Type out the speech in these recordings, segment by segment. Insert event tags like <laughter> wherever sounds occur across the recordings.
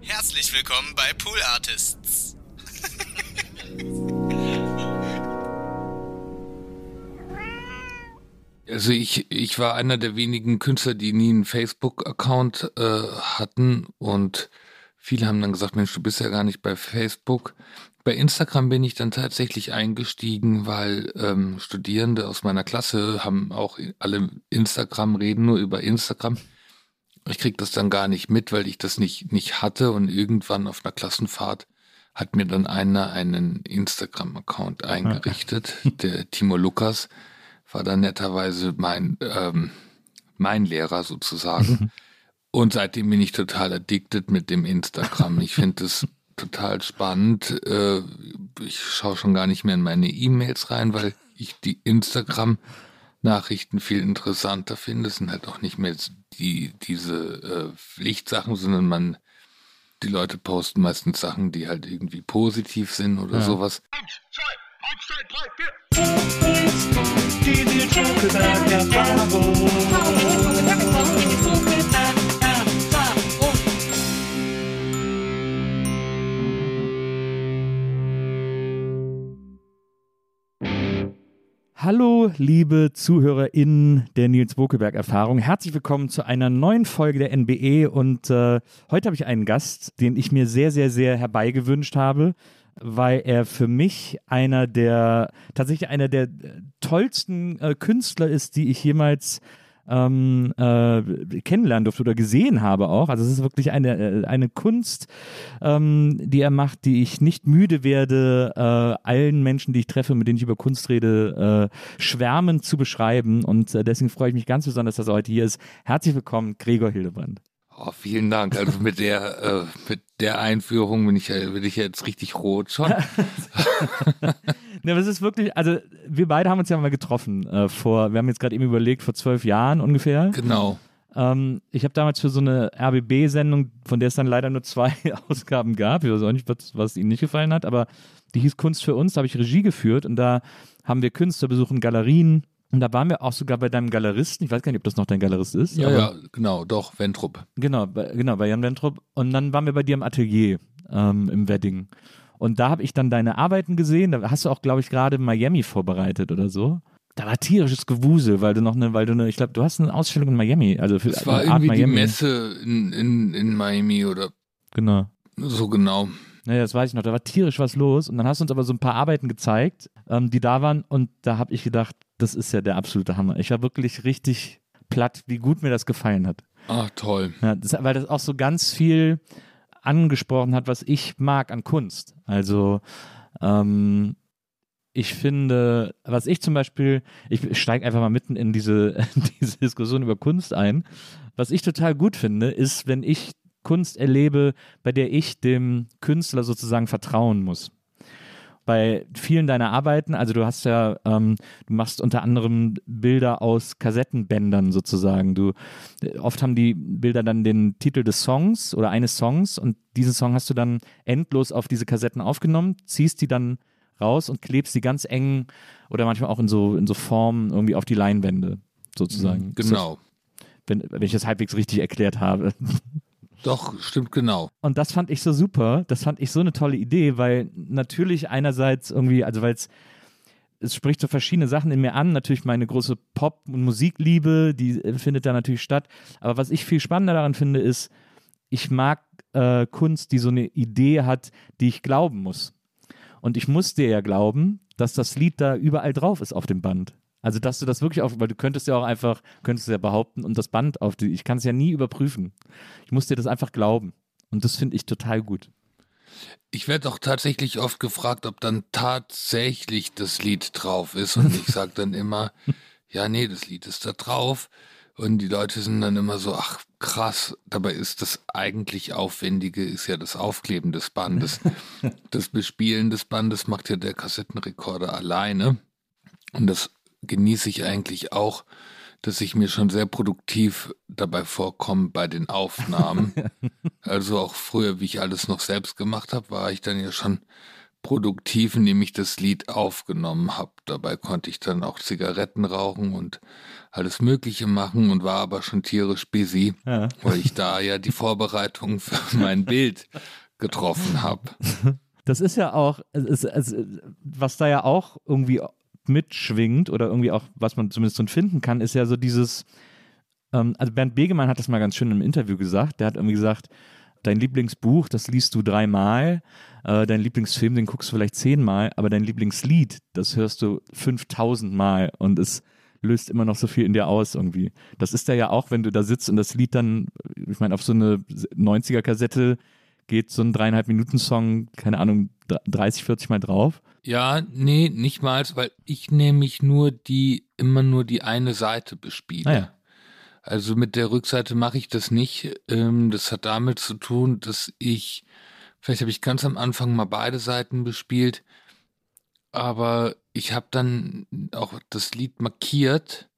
Herzlich willkommen bei Pool Artists. <laughs> Also ich, ich war einer der wenigen Künstler, die nie einen Facebook-Account äh, hatten und viele haben dann gesagt, Mensch, du bist ja gar nicht bei Facebook. Bei Instagram bin ich dann tatsächlich eingestiegen, weil ähm, Studierende aus meiner Klasse haben auch alle Instagram, reden nur über Instagram. Ich krieg das dann gar nicht mit, weil ich das nicht, nicht hatte und irgendwann auf einer Klassenfahrt hat mir dann einer einen Instagram-Account eingerichtet, der Timo Lukas war dann netterweise mein, ähm, mein Lehrer sozusagen. Und seitdem bin ich total addicted mit dem Instagram. Ich finde es total spannend. Äh, ich schaue schon gar nicht mehr in meine E-Mails rein, weil ich die Instagram-Nachrichten viel interessanter finde. Es sind halt auch nicht mehr die, diese äh, Pflichtsachen, sondern man, die Leute posten meistens Sachen, die halt irgendwie positiv sind oder sowas. Hallo, liebe ZuhörerInnen der Nils Bokelberg-Erfahrung. Herzlich willkommen zu einer neuen Folge der NBE. Und äh, heute habe ich einen Gast, den ich mir sehr, sehr, sehr herbeigewünscht habe, weil er für mich einer der, tatsächlich einer der tollsten äh, Künstler ist, die ich jemals ähm, äh, kennenlernen durfte oder gesehen habe auch. Also es ist wirklich eine, äh, eine Kunst, ähm, die er macht, die ich nicht müde werde, äh, allen Menschen, die ich treffe, mit denen ich über Kunst rede, äh, schwärmend zu beschreiben. Und äh, deswegen freue ich mich ganz besonders, dass er heute hier ist. Herzlich willkommen, Gregor Hildebrand. Oh, vielen Dank. Also mit der, äh, mit der Einführung bin ich, bin ich jetzt richtig rot schon. <laughs> Ne, aber es ist wirklich, also wir beide haben uns ja mal getroffen äh, vor, wir haben jetzt gerade eben überlegt, vor zwölf Jahren ungefähr. Genau. Ähm, ich habe damals für so eine RBB-Sendung, von der es dann leider nur zwei <laughs> Ausgaben gab, ich weiß auch nicht, was, was Ihnen nicht gefallen hat, aber die hieß Kunst für uns, da habe ich Regie geführt und da haben wir Künstler besuchen, Galerien und da waren wir auch sogar bei deinem Galeristen, ich weiß gar nicht, ob das noch dein Galerist ist. Ja, ja, genau, doch, Ventrup. Genau, bei, genau, bei Jan Wentrup. Und dann waren wir bei dir im Atelier ähm, im Wedding. Und da habe ich dann deine Arbeiten gesehen. Da hast du auch, glaube ich, gerade Miami vorbereitet oder so. Da war tierisches Gewusel, weil du noch eine, weil du eine, ich glaube, du hast eine Ausstellung in Miami, also für Es war Art irgendwie die Miami. Messe in, in, in Miami oder Genau. so genau. Naja, das weiß ich noch. Da war tierisch was los. Und dann hast du uns aber so ein paar Arbeiten gezeigt, ähm, die da waren. Und da habe ich gedacht, das ist ja der absolute Hammer. Ich war wirklich richtig platt, wie gut mir das gefallen hat. Ach, toll. Ja, das, weil das auch so ganz viel angesprochen hat, was ich mag an Kunst. Also ähm, ich finde, was ich zum Beispiel, ich steige einfach mal mitten in diese, <laughs> in diese Diskussion über Kunst ein. Was ich total gut finde, ist, wenn ich Kunst erlebe, bei der ich dem Künstler sozusagen vertrauen muss bei vielen deiner Arbeiten, also du hast ja, ähm, du machst unter anderem Bilder aus Kassettenbändern sozusagen. Du äh, oft haben die Bilder dann den Titel des Songs oder eines Songs und diesen Song hast du dann endlos auf diese Kassetten aufgenommen, ziehst die dann raus und klebst die ganz eng oder manchmal auch in so in so Formen irgendwie auf die Leinwände sozusagen. Das- Genau. Wenn, wenn ich das halbwegs richtig erklärt habe. <laughs> Doch, stimmt genau. Und das fand ich so super. Das fand ich so eine tolle Idee, weil natürlich einerseits irgendwie, also weil es es spricht so verschiedene Sachen in mir an. Natürlich meine große Pop- und Musikliebe, die äh, findet da natürlich statt. Aber was ich viel spannender daran finde, ist, ich mag äh, Kunst, die so eine Idee hat, die ich glauben muss. Und ich muss dir ja glauben, dass das Lied da überall drauf ist auf dem Band. Also, dass du das wirklich auf, weil du könntest ja auch einfach, könntest ja behaupten und das Band auf die, ich kann es ja nie überprüfen. Ich muss dir das einfach glauben. Und das finde ich total gut. Ich werde auch tatsächlich oft gefragt, ob dann tatsächlich das Lied drauf ist. Und ich sage dann immer, <laughs> ja, nee, das Lied ist da drauf. Und die Leute sind dann immer so, ach krass, dabei ist das eigentlich Aufwendige, ist ja das Aufkleben des Bandes. <laughs> das Bespielen des Bandes macht ja der Kassettenrekorder alleine. Und das genieße ich eigentlich auch, dass ich mir schon sehr produktiv dabei vorkomme bei den Aufnahmen. <laughs> also auch früher, wie ich alles noch selbst gemacht habe, war ich dann ja schon produktiv, indem ich das Lied aufgenommen habe. Dabei konnte ich dann auch Zigaretten rauchen und alles Mögliche machen und war aber schon tierisch busy, ja. weil ich da ja die Vorbereitung für mein Bild getroffen habe. <laughs> Das ist ja auch, es, es, was da ja auch irgendwie mitschwingt oder irgendwie auch, was man zumindest finden kann, ist ja so dieses, ähm, also Bernd Begemann hat das mal ganz schön im Interview gesagt, der hat irgendwie gesagt, dein Lieblingsbuch, das liest du dreimal, äh, dein Lieblingsfilm, den guckst du vielleicht zehnmal, aber dein Lieblingslied, das hörst du 5000 Mal und es löst immer noch so viel in dir aus irgendwie. Das ist da ja auch, wenn du da sitzt und das Lied dann, ich meine, auf so eine 90er-Kassette geht so ein dreieinhalb Minuten Song, keine Ahnung, 30, 40 Mal drauf. Ja, nee, nicht mal, weil ich nämlich nur die, immer nur die eine Seite bespiele. Ah, ja. Also mit der Rückseite mache ich das nicht. Ähm, das hat damit zu tun, dass ich, vielleicht habe ich ganz am Anfang mal beide Seiten bespielt, aber ich habe dann auch das Lied markiert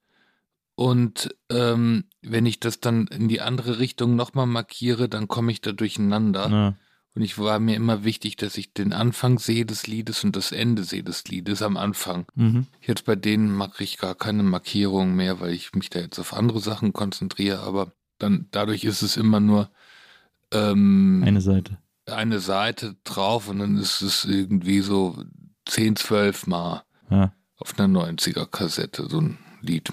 und ähm, wenn ich das dann in die andere Richtung nochmal markiere, dann komme ich da durcheinander. Ja. Und ich war mir immer wichtig, dass ich den Anfang sehe des Liedes und das Ende sehe des Liedes am Anfang. Mhm. Jetzt bei denen mache ich gar keine Markierung mehr, weil ich mich da jetzt auf andere Sachen konzentriere, aber dann dadurch ist es immer nur ähm, eine Seite. Eine Seite drauf und dann ist es irgendwie so 10, 12 Mal ja. auf einer 90er Kassette, so ein Lied.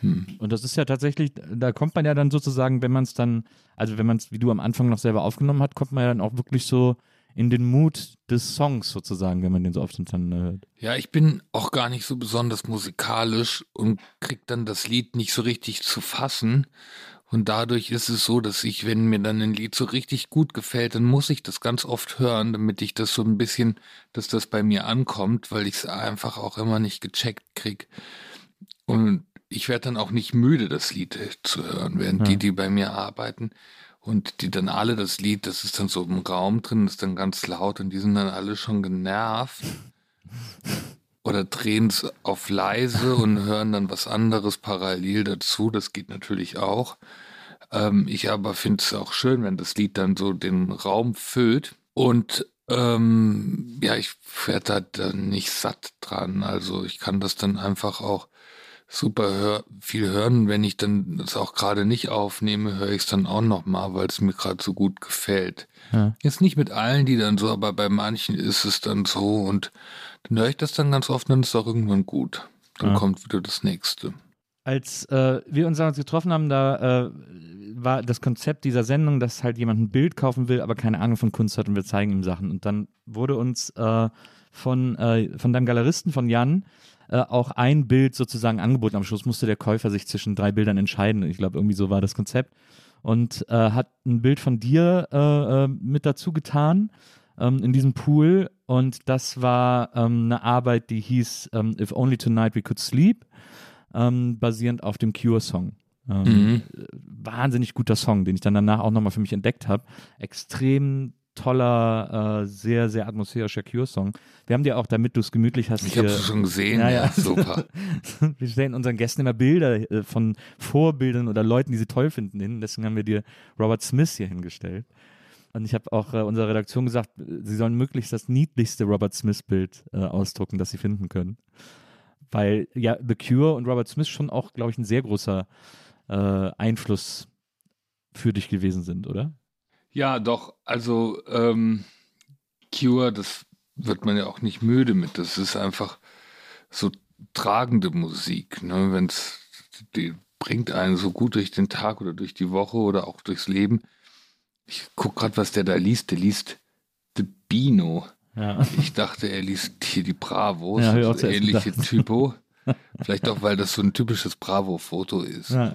Hm. Und das ist ja tatsächlich, da kommt man ja dann sozusagen, wenn man es dann, also wenn man es, wie du am Anfang noch selber aufgenommen hat, kommt man ja dann auch wirklich so in den Mut des Songs sozusagen, wenn man den so oft dann hört. Ja, ich bin auch gar nicht so besonders musikalisch und krieg dann das Lied nicht so richtig zu fassen. Und dadurch ist es so, dass ich, wenn mir dann ein Lied so richtig gut gefällt, dann muss ich das ganz oft hören, damit ich das so ein bisschen, dass das bei mir ankommt, weil ich es einfach auch immer nicht gecheckt krieg. Und ich werde dann auch nicht müde, das Lied äh, zu hören, während ja. die, die bei mir arbeiten und die dann alle das Lied, das ist dann so im Raum drin, ist dann ganz laut und die sind dann alle schon genervt oder drehen es auf leise und <laughs> hören dann was anderes parallel dazu. Das geht natürlich auch. Ähm, ich aber finde es auch schön, wenn das Lied dann so den Raum füllt und ähm, ja, ich werde da nicht satt dran. Also ich kann das dann einfach auch super hör, viel hören. Wenn ich dann das auch gerade nicht aufnehme, höre ich es dann auch nochmal, weil es mir gerade so gut gefällt. Ja. Jetzt nicht mit allen, die dann so, aber bei manchen ist es dann so und dann höre ich das dann ganz oft, dann ist es auch irgendwann gut. Dann ja. kommt wieder das nächste. Als äh, wir uns damals getroffen haben, da äh, war das Konzept dieser Sendung, dass halt jemand ein Bild kaufen will, aber keine Ahnung von Kunst hat und wir zeigen ihm Sachen. Und dann wurde uns äh, von, äh, von deinem Galeristen, von Jan, äh, auch ein Bild sozusagen angeboten. Am Schluss musste der Käufer sich zwischen drei Bildern entscheiden. Ich glaube, irgendwie so war das Konzept. Und äh, hat ein Bild von dir äh, äh, mit dazu getan ähm, in diesem Pool. Und das war ähm, eine Arbeit, die hieß ähm, If Only Tonight We Could Sleep, ähm, basierend auf dem Cure-Song. Ähm, mhm. Wahnsinnig guter Song, den ich dann danach auch nochmal für mich entdeckt habe. Extrem toller, äh, sehr, sehr atmosphärischer Cure-Song. Wir haben dir auch, damit du es gemütlich hast. Ich habe es schon gesehen, ja, ja. super. <laughs> wir stellen unseren Gästen immer Bilder äh, von Vorbildern oder Leuten, die sie toll finden, hin. Deswegen haben wir dir Robert Smith hier hingestellt. Und ich habe auch äh, unserer Redaktion gesagt, sie sollen möglichst das niedlichste Robert Smith-Bild äh, ausdrucken, das sie finden können. Weil ja The Cure und Robert Smith schon auch, glaube ich, ein sehr großer äh, Einfluss für dich gewesen sind, oder? Ja, doch. Also ähm, Cure, das wird man ja auch nicht müde mit. Das ist einfach so tragende Musik, ne? wenn es die bringt einen so gut durch den Tag oder durch die Woche oder auch durchs Leben. Ich guck gerade, was der da liest. Der liest The Bino. Ja. Ich dachte, er liest hier die Bravos, Ja, hab ich auch so zuerst ähnliche. Typo. <laughs> Vielleicht auch, weil das so ein typisches Bravo-Foto ist. Ja.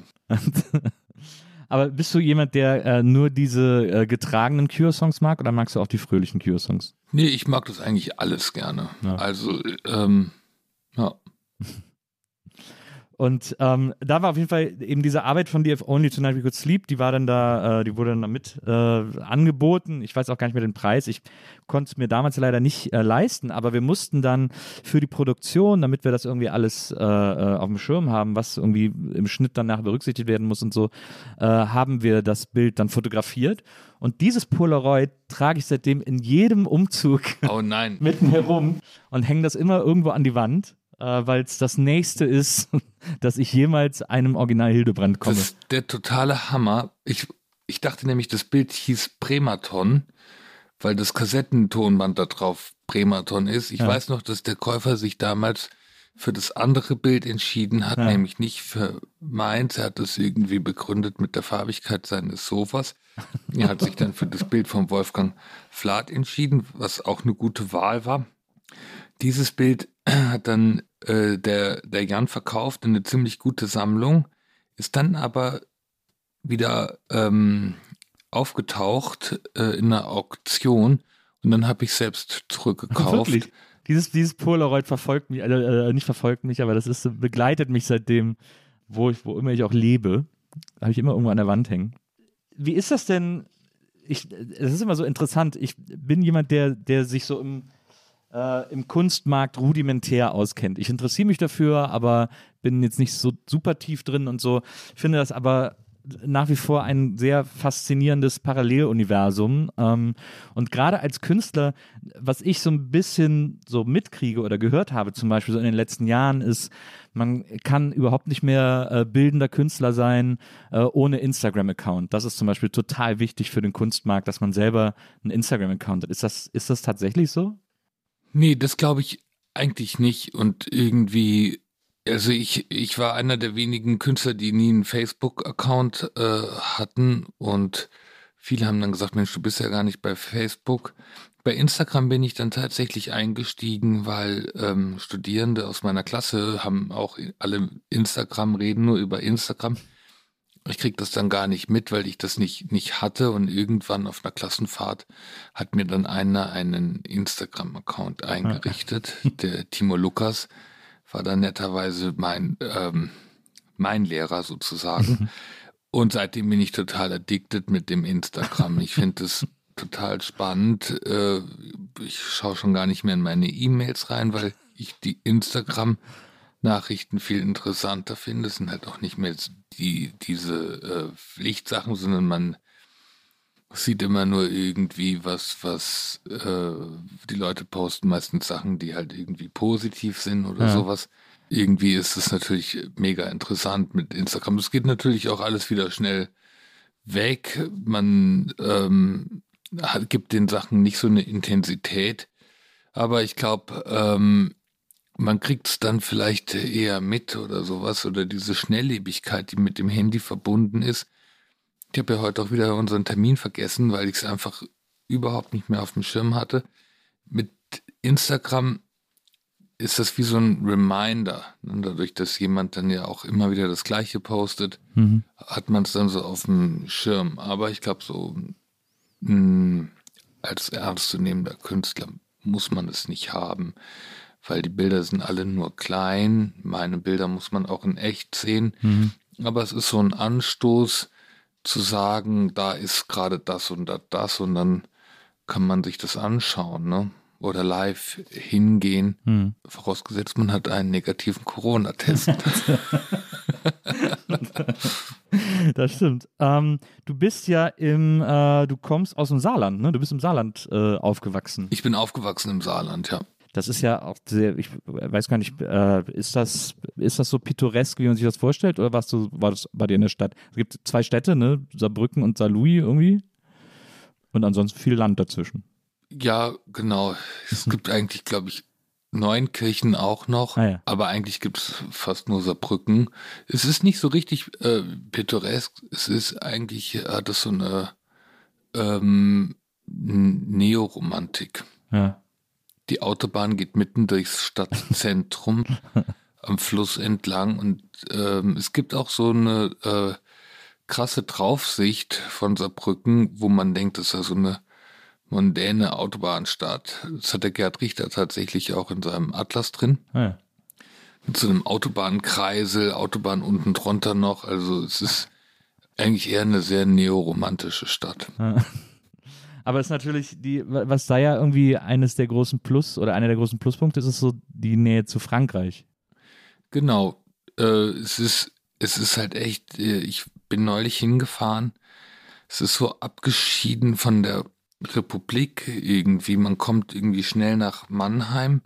Aber bist du jemand, der äh, nur diese äh, getragenen Cure-Songs mag oder magst du auch die fröhlichen Cure-Songs? Nee, ich mag das eigentlich alles gerne. Ja. Also, ähm. Und ähm, da war auf jeden Fall eben diese Arbeit von DF Only Tonight We Could Sleep, die war dann da, äh, die wurde dann damit äh, angeboten. Ich weiß auch gar nicht mehr den Preis. Ich konnte es mir damals leider nicht äh, leisten, aber wir mussten dann für die Produktion, damit wir das irgendwie alles äh, äh, auf dem Schirm haben, was irgendwie im Schnitt danach berücksichtigt werden muss und so, äh, haben wir das Bild dann fotografiert. Und dieses Polaroid trage ich seitdem in jedem Umzug Oh nein. <laughs> mitten herum und hänge das immer irgendwo an die Wand, äh, weil es das nächste ist, <laughs> dass ich jemals einem Original Hildebrand komme. Das ist der totale Hammer. Ich, ich dachte nämlich, das Bild hieß Prematon, weil das Kassettentonband da drauf Prematon ist. Ich Ja. weiß noch, dass der Käufer sich damals für das andere Bild entschieden hat, Ja. nämlich nicht für meins. Er hat das irgendwie begründet mit der Farbigkeit seines Sofas. Er hat sich dann für das Bild von Wolfgang Flath entschieden, was auch eine gute Wahl war. Dieses Bild hat dann äh, der, der Jan verkauft in eine ziemlich gute Sammlung, ist dann aber wieder ähm, aufgetaucht äh, in einer Auktion und dann habe ich selbst zurückgekauft. Wirklich. Dieses, dieses Polaroid verfolgt mich, also, äh, nicht verfolgt mich, aber das ist, begleitet mich seitdem, wo ich, wo immer ich auch lebe. Habe ich immer irgendwo an der Wand hängen. Wie ist das denn? Ich, es ist immer so interessant. Ich bin jemand, der, der sich so im, äh, im Kunstmarkt rudimentär auskennt. Ich interessiere mich dafür, aber bin jetzt nicht so super tief drin und so. Ich finde das aber nach wie vor ein sehr faszinierendes Paralleluniversum. Ähm, und gerade als Künstler, was ich so ein bisschen so mitkriege oder gehört habe, zum Beispiel so in den letzten Jahren, ist, man kann überhaupt nicht mehr äh, bildender Künstler sein äh, ohne Instagram-Account. Das ist zum Beispiel total wichtig für den Kunstmarkt, dass man selber einen Instagram-Account hat. Ist das, ist das tatsächlich so? Nee, das glaube ich eigentlich nicht. Und irgendwie, also ich, ich war einer der wenigen Künstler, die nie einen Facebook-Account äh, hatten. Und viele haben dann gesagt, Mensch, du bist ja gar nicht bei Facebook. Bei Instagram bin ich dann tatsächlich eingestiegen, weil ähm, Studierende aus meiner Klasse haben auch alle Instagram, reden nur über Instagram. Ich krieg das dann gar nicht mit, weil ich das nicht, nicht hatte und irgendwann auf einer Klassenfahrt hat mir dann einer einen Instagram-Account eingerichtet. Der Timo Lukas war dann netterweise mein, ähm, mein Lehrer sozusagen. Und seitdem bin ich total addicted mit dem Instagram. Ich finde es total spannend. Äh, ich schaue schon gar nicht mehr in meine E-Mails rein, weil ich die Instagram Nachrichten viel interessanter finde. Es sind halt auch nicht mehr die, diese äh, Pflichtsachen, sondern man sieht immer nur irgendwie was, was äh, die Leute posten, meistens Sachen, die halt irgendwie positiv sind oder Ja. sowas. Irgendwie ist es natürlich mega interessant mit Instagram. Es geht natürlich auch alles wieder schnell weg. Man ähm, hat, gibt den Sachen nicht so eine Intensität. Aber ich glaube, ähm, man kriegt es dann vielleicht eher mit oder sowas oder diese Schnelllebigkeit, die mit dem Handy verbunden ist. Ich habe ja heute auch wieder unseren Termin vergessen, weil ich es einfach überhaupt nicht mehr auf dem Schirm hatte. Mit Instagram ist das wie so ein Reminder. Und dadurch, dass jemand dann ja auch immer wieder das Gleiche postet, Mhm. hat man es dann so auf dem Schirm. Aber ich glaube, so mh, als ernstzunehmender Künstler muss man es nicht haben, weil die Bilder sind alle nur klein. Meine Bilder muss man auch in echt sehen. Mhm. Aber es ist so ein Anstoß zu sagen, da ist gerade das und da das und dann kann man sich das anschauen, ne? Oder live hingehen, Mhm. vorausgesetzt man hat einen negativen Corona-Test. <laughs> Das stimmt. Ähm, du bist ja im, äh, du kommst aus dem Saarland, ne? Du bist im Saarland äh, aufgewachsen. ich bin aufgewachsen im Saarland, ja. Das ist ja auch sehr, ich weiß gar nicht, äh, ist das, ist das so pittoresk, wie man sich das vorstellt, oder warst du, war das bei dir in der Stadt? Es gibt zwei Städte, ne? Saarbrücken und Saarlouis irgendwie. Und ansonsten viel Land dazwischen. Ja, genau. Es gibt eigentlich, glaube ich, Neunkirchen auch noch, Ah, ja. aber eigentlich gibt's fast nur Saarbrücken. Es ist nicht so richtig äh, pittoresk, es ist eigentlich, hat es so eine ähm, Neoromantik. Ja. Die Autobahn geht mitten durchs Stadtzentrum <laughs> am Fluss entlang und ähm, es gibt auch so eine äh, krasse Draufsicht von Saarbrücken, wo man denkt, das ist ja so eine mondäne Autobahnstadt. Das hat der Gerd Richter tatsächlich auch in seinem Atlas drin. Ah, ja. Mit so einem Autobahnkreisel, Autobahn unten drunter noch. Also es ist eigentlich eher eine sehr neoromantische Stadt. Aber es ist natürlich die, was da ja irgendwie eines der großen Plus oder einer der großen Pluspunkte ist, ist so die Nähe zu Frankreich. Genau. Äh, es ist, es ist halt echt, äh, ich bin neulich hingefahren. Es ist so abgeschieden von der Republik irgendwie. Man kommt irgendwie schnell nach Mannheim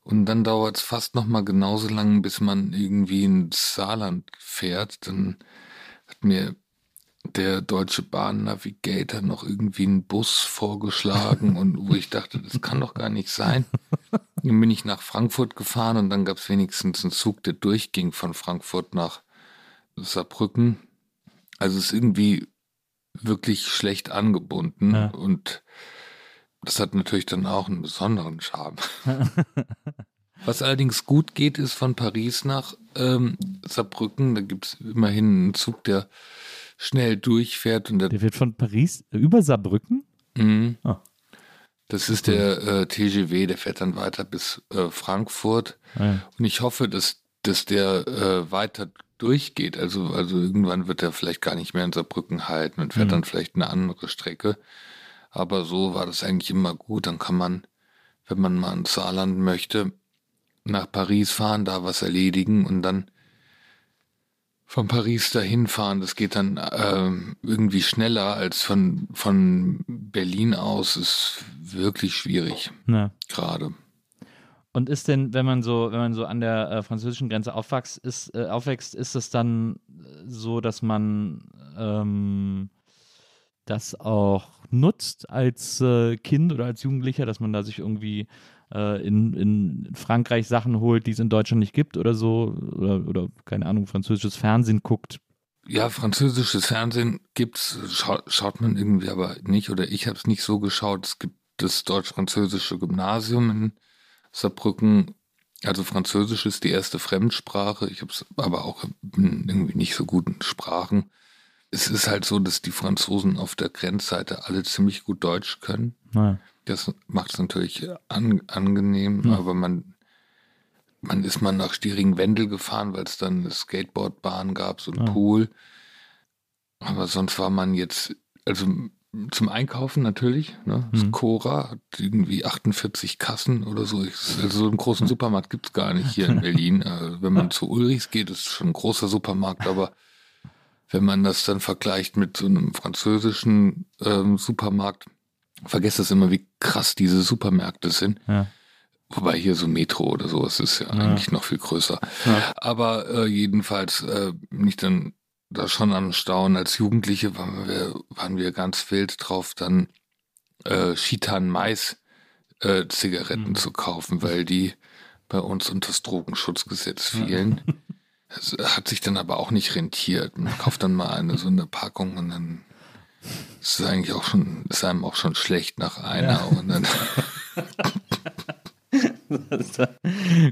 und dann dauert es fast noch mal genauso lang, bis man irgendwie ins Saarland fährt. Dann hat mir der Deutsche Bahn Navigator noch irgendwie einen Bus vorgeschlagen und wo ich dachte, das kann doch gar nicht sein. Dann bin ich nach Frankfurt gefahren und dann gab es wenigstens einen Zug, der durchging von Frankfurt nach Saarbrücken. Also es ist irgendwie wirklich schlecht angebunden Ja. und das hat natürlich dann auch einen besonderen Charme. <laughs> Was allerdings gut geht, ist von Paris nach ähm, Saarbrücken. Da gibt es immerhin einen Zug, der schnell durchfährt und der wird von Paris über Saarbrücken? Mhm. Ah. Das ist der äh, TGW, der fährt dann weiter bis äh, Frankfurt. Ah, ja. Und ich hoffe, dass, dass der äh, weiter durchgeht. Also, also irgendwann wird er vielleicht gar nicht mehr in Saarbrücken halten und fährt Mhm. dann vielleicht eine andere Strecke. Aber so war das eigentlich immer gut. Dann kann man, wenn man mal ins Saarland möchte, nach Paris fahren, da was erledigen und dann von Paris dahin fahren. Das geht dann ähm, irgendwie schneller als von, von Berlin aus. Ist wirklich schwierig Ja. gerade. Und ist denn, wenn man so, wenn man so an der äh, französischen Grenze aufwächst, ist, äh, aufwächst, ist es dann äh, so, dass man ähm, das auch nutzt als äh, Kind oder als Jugendlicher, dass man da sich irgendwie äh, in, in Frankreich Sachen holt, die es in Deutschland nicht gibt oder so, oder, oder keine Ahnung, französisches Fernsehen guckt. Ja, französisches Fernsehen gibt's, schau, schaut man irgendwie aber nicht oder ich habe es nicht so geschaut. Es gibt das deutsch-französische Gymnasium in Saarbrücken. Also Französisch ist die erste Fremdsprache. Ich habe es aber auch in irgendwie nicht so guten Sprachen. Es ist halt so, dass die Franzosen auf der Grenzseite alle ziemlich gut Deutsch können. Naja. Das macht es natürlich an, angenehm, Ja. aber man, man ist mal nach Stiering-Wendel gefahren, weil es dann eine Skateboardbahn gab, so ein Ja. Pool. Aber sonst war man jetzt, also zum Einkaufen natürlich, ne? Das Mhm. Cora hat irgendwie 48 Kassen oder so. Also so einen großen Supermarkt gibt's gar nicht hier <laughs> in Berlin. Also wenn man zu Ulrichs geht, ist schon ein großer Supermarkt, aber wenn man das dann vergleicht mit so einem französischen ähm, Supermarkt, vergesst das immer, wie krass diese Supermärkte sind. Ja. Wobei hier so Metro oder so, es ist ja, Ja. eigentlich noch viel größer. Ja. Aber äh, jedenfalls äh, bin ich dann da schon am Staunen. Als Jugendliche waren wir, waren wir ganz wild drauf, dann äh, Chitan Mais äh, Zigaretten Mhm. zu kaufen, weil die bei uns unter das Drogenschutzgesetz Ja. fielen. <laughs> Es hat sich dann aber auch nicht rentiert. Man kauft dann mal eine so eine Packung und dann ist es eigentlich auch schon, ist einem auch schon schlecht nach einer Ja. und dann <laughs>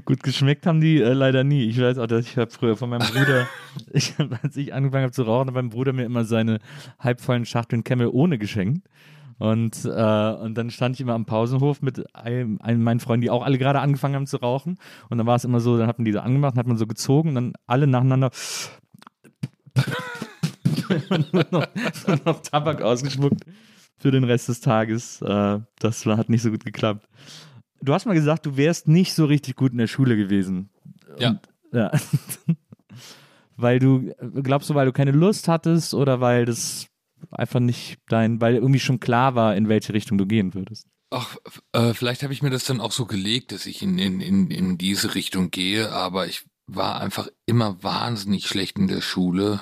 Gut geschmeckt haben die äh, leider nie. Ich weiß auch, dass ich habe früher von meinem Bruder, <laughs> ich, als ich angefangen habe zu rauchen, hat mein Bruder mir immer seine halbvollen Schachteln Camel ohne geschenkt. Und, äh, und dann stand ich immer am Pausenhof mit einem, einem meinen Freunden, die auch alle gerade angefangen haben zu rauchen. Und dann war es immer so, dann hat man die so angemacht, dann hat man so gezogen und dann alle nacheinander <laughs> nur noch, nur noch Tabak ausgeschmuckt für den Rest des Tages. Äh, das hat nicht so gut geklappt. Du hast mal gesagt, du wärst nicht so richtig gut in der Schule gewesen. Ja. Und, ja. <laughs> weil du, glaubst du, weil du keine Lust hattest oder weil das einfach nicht dein, weil irgendwie schon klar war, in welche Richtung du gehen würdest? Ach, äh, vielleicht habe ich mir das dann auch so gelegt, dass ich in, in, in, in diese Richtung gehe, aber ich war einfach immer wahnsinnig schlecht in der Schule.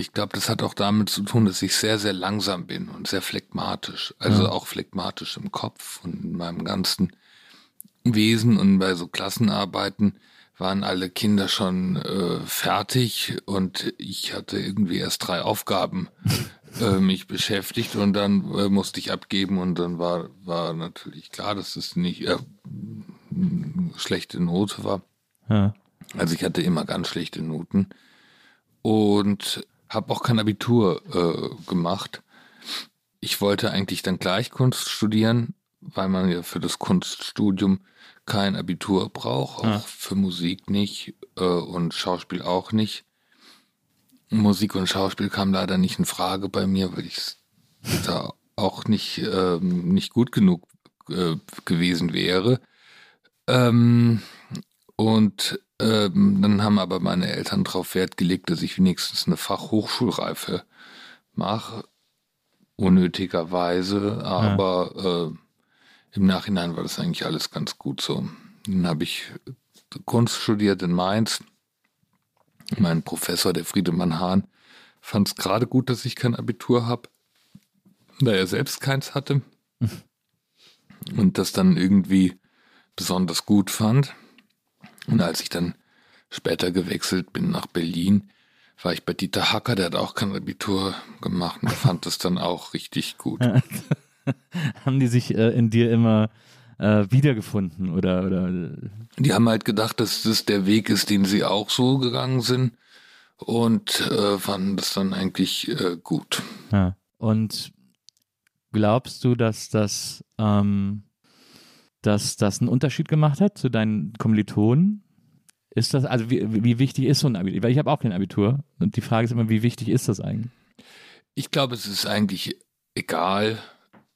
Ich glaube, das hat auch damit zu tun, dass ich sehr, sehr langsam bin und sehr phlegmatisch. Also Ja. auch phlegmatisch im Kopf und in meinem ganzen Wesen und bei so Klassenarbeiten waren alle Kinder schon äh, fertig und ich hatte irgendwie erst drei Aufgaben <laughs> äh, mich beschäftigt und dann äh, musste ich abgeben und dann war war natürlich klar, dass es nicht äh, schlechte Note war. Ja. Also ich hatte immer ganz schlechte Noten und habe auch kein Abitur äh, gemacht. Ich wollte eigentlich dann gleich Kunst studieren, weil man ja für das Kunststudium kein Abitur braucht, auch Ja. für Musik nicht äh, und Schauspiel auch nicht. Musik und Schauspiel kam leider nicht in Frage bei mir, weil ich da auch nicht, ähm, nicht gut genug äh, gewesen wäre. Ähm, und ähm, dann haben aber meine Eltern darauf Wert gelegt, dass ich wenigstens eine Fachhochschulreife mache. Unnötigerweise, aber äh, im Nachhinein war das eigentlich alles ganz gut so. Dann habe ich Kunst studiert in Mainz. Mein Professor, der Friedemann Hahn, fand es gerade gut, dass ich kein Abitur habe, da er selbst keins hatte. <laughs> Und das dann irgendwie besonders gut fand. Und als ich dann später gewechselt bin nach Berlin, war ich bei Dieter Hacker, der hat auch kein Abitur gemacht und fand das dann auch richtig gut. <laughs> Haben die sich äh, in dir immer äh, wiedergefunden oder, oder Die haben halt gedacht, dass das der Weg ist, den sie auch so gegangen sind und äh, fanden das dann eigentlich äh, gut. Ja. Und glaubst du, dass das, ähm, dass das einen Unterschied gemacht hat zu deinen Kommilitonen? Ist das, also wie, wie wichtig ist so ein Abitur? Weil ich habe auch kein Abitur und die Frage ist immer, wie wichtig ist das eigentlich? Ich glaube, es ist eigentlich egal.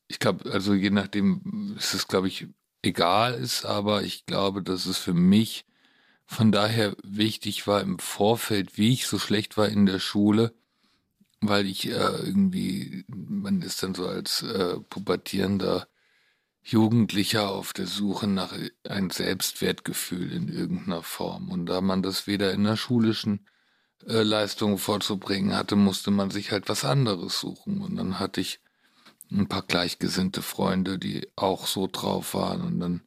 Ich glaube, also je nachdem ist es, glaube ich, egal ist, aber ich glaube, dass es für mich von daher wichtig war im Vorfeld, wie ich so schlecht war in der Schule, weil ich äh, irgendwie, man ist dann so als äh, pubertierender Jugendlicher auf der Suche nach ein Selbstwertgefühl in irgendeiner Form. Und da man das weder in der schulischen äh, Leistung vorzubringen hatte, musste man sich halt was anderes suchen. Und dann hatte ich ein paar gleichgesinnte Freunde, die auch so drauf waren. Und dann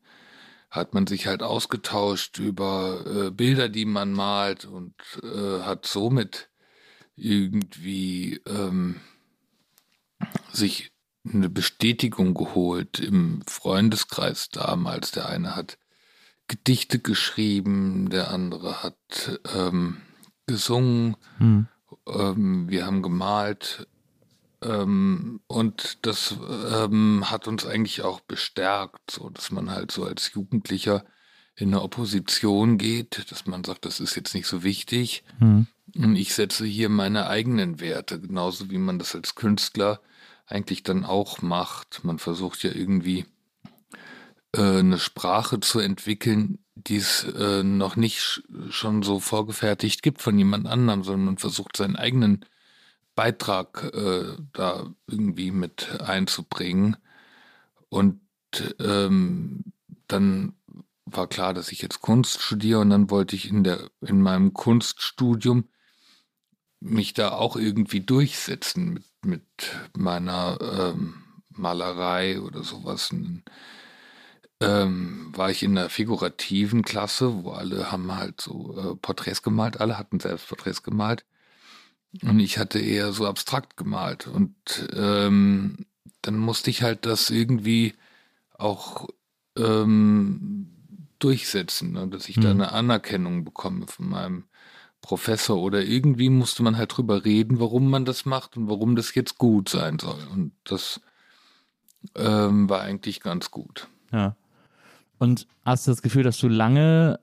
hat man sich halt ausgetauscht über äh, Bilder, die man malt und äh, hat somit irgendwie ähm, sich eine Bestätigung geholt im Freundeskreis damals. Der eine hat Gedichte geschrieben, der andere hat ähm, gesungen, Hm. ähm, wir haben gemalt ähm, und das ähm, hat uns eigentlich auch bestärkt, so dass man halt so als Jugendlicher in eine Opposition geht, dass man sagt, das ist jetzt nicht so wichtig Hm. und ich setze hier meine eigenen Werte, genauso wie man das als Künstler eigentlich dann auch macht. Man versucht ja irgendwie äh, eine Sprache zu entwickeln, die es äh, noch nicht sch schon so vorgefertigt gibt von jemand anderem, sondern man versucht seinen eigenen Beitrag äh, da irgendwie mit einzubringen. Und ähm, dann war klar, dass ich jetzt Kunst studiere und dann wollte ich in der in meinem Kunststudium mich da auch irgendwie durchsetzen mit, mit meiner ähm, Malerei oder sowas. Ähm, war ich in der figurativen Klasse, wo alle haben halt so äh, Porträts gemalt, alle hatten selbst Porträts gemalt. Und ich hatte eher so abstrakt gemalt. Und ähm, dann musste ich halt das irgendwie auch ähm, durchsetzen, ne? dass ich da Mhm. eine Anerkennung bekomme von meinem Professor oder irgendwie musste man halt drüber reden, warum man das macht und warum das jetzt gut sein soll. Und das ähm, war eigentlich ganz gut. Ja. Und hast du das Gefühl, dass du lange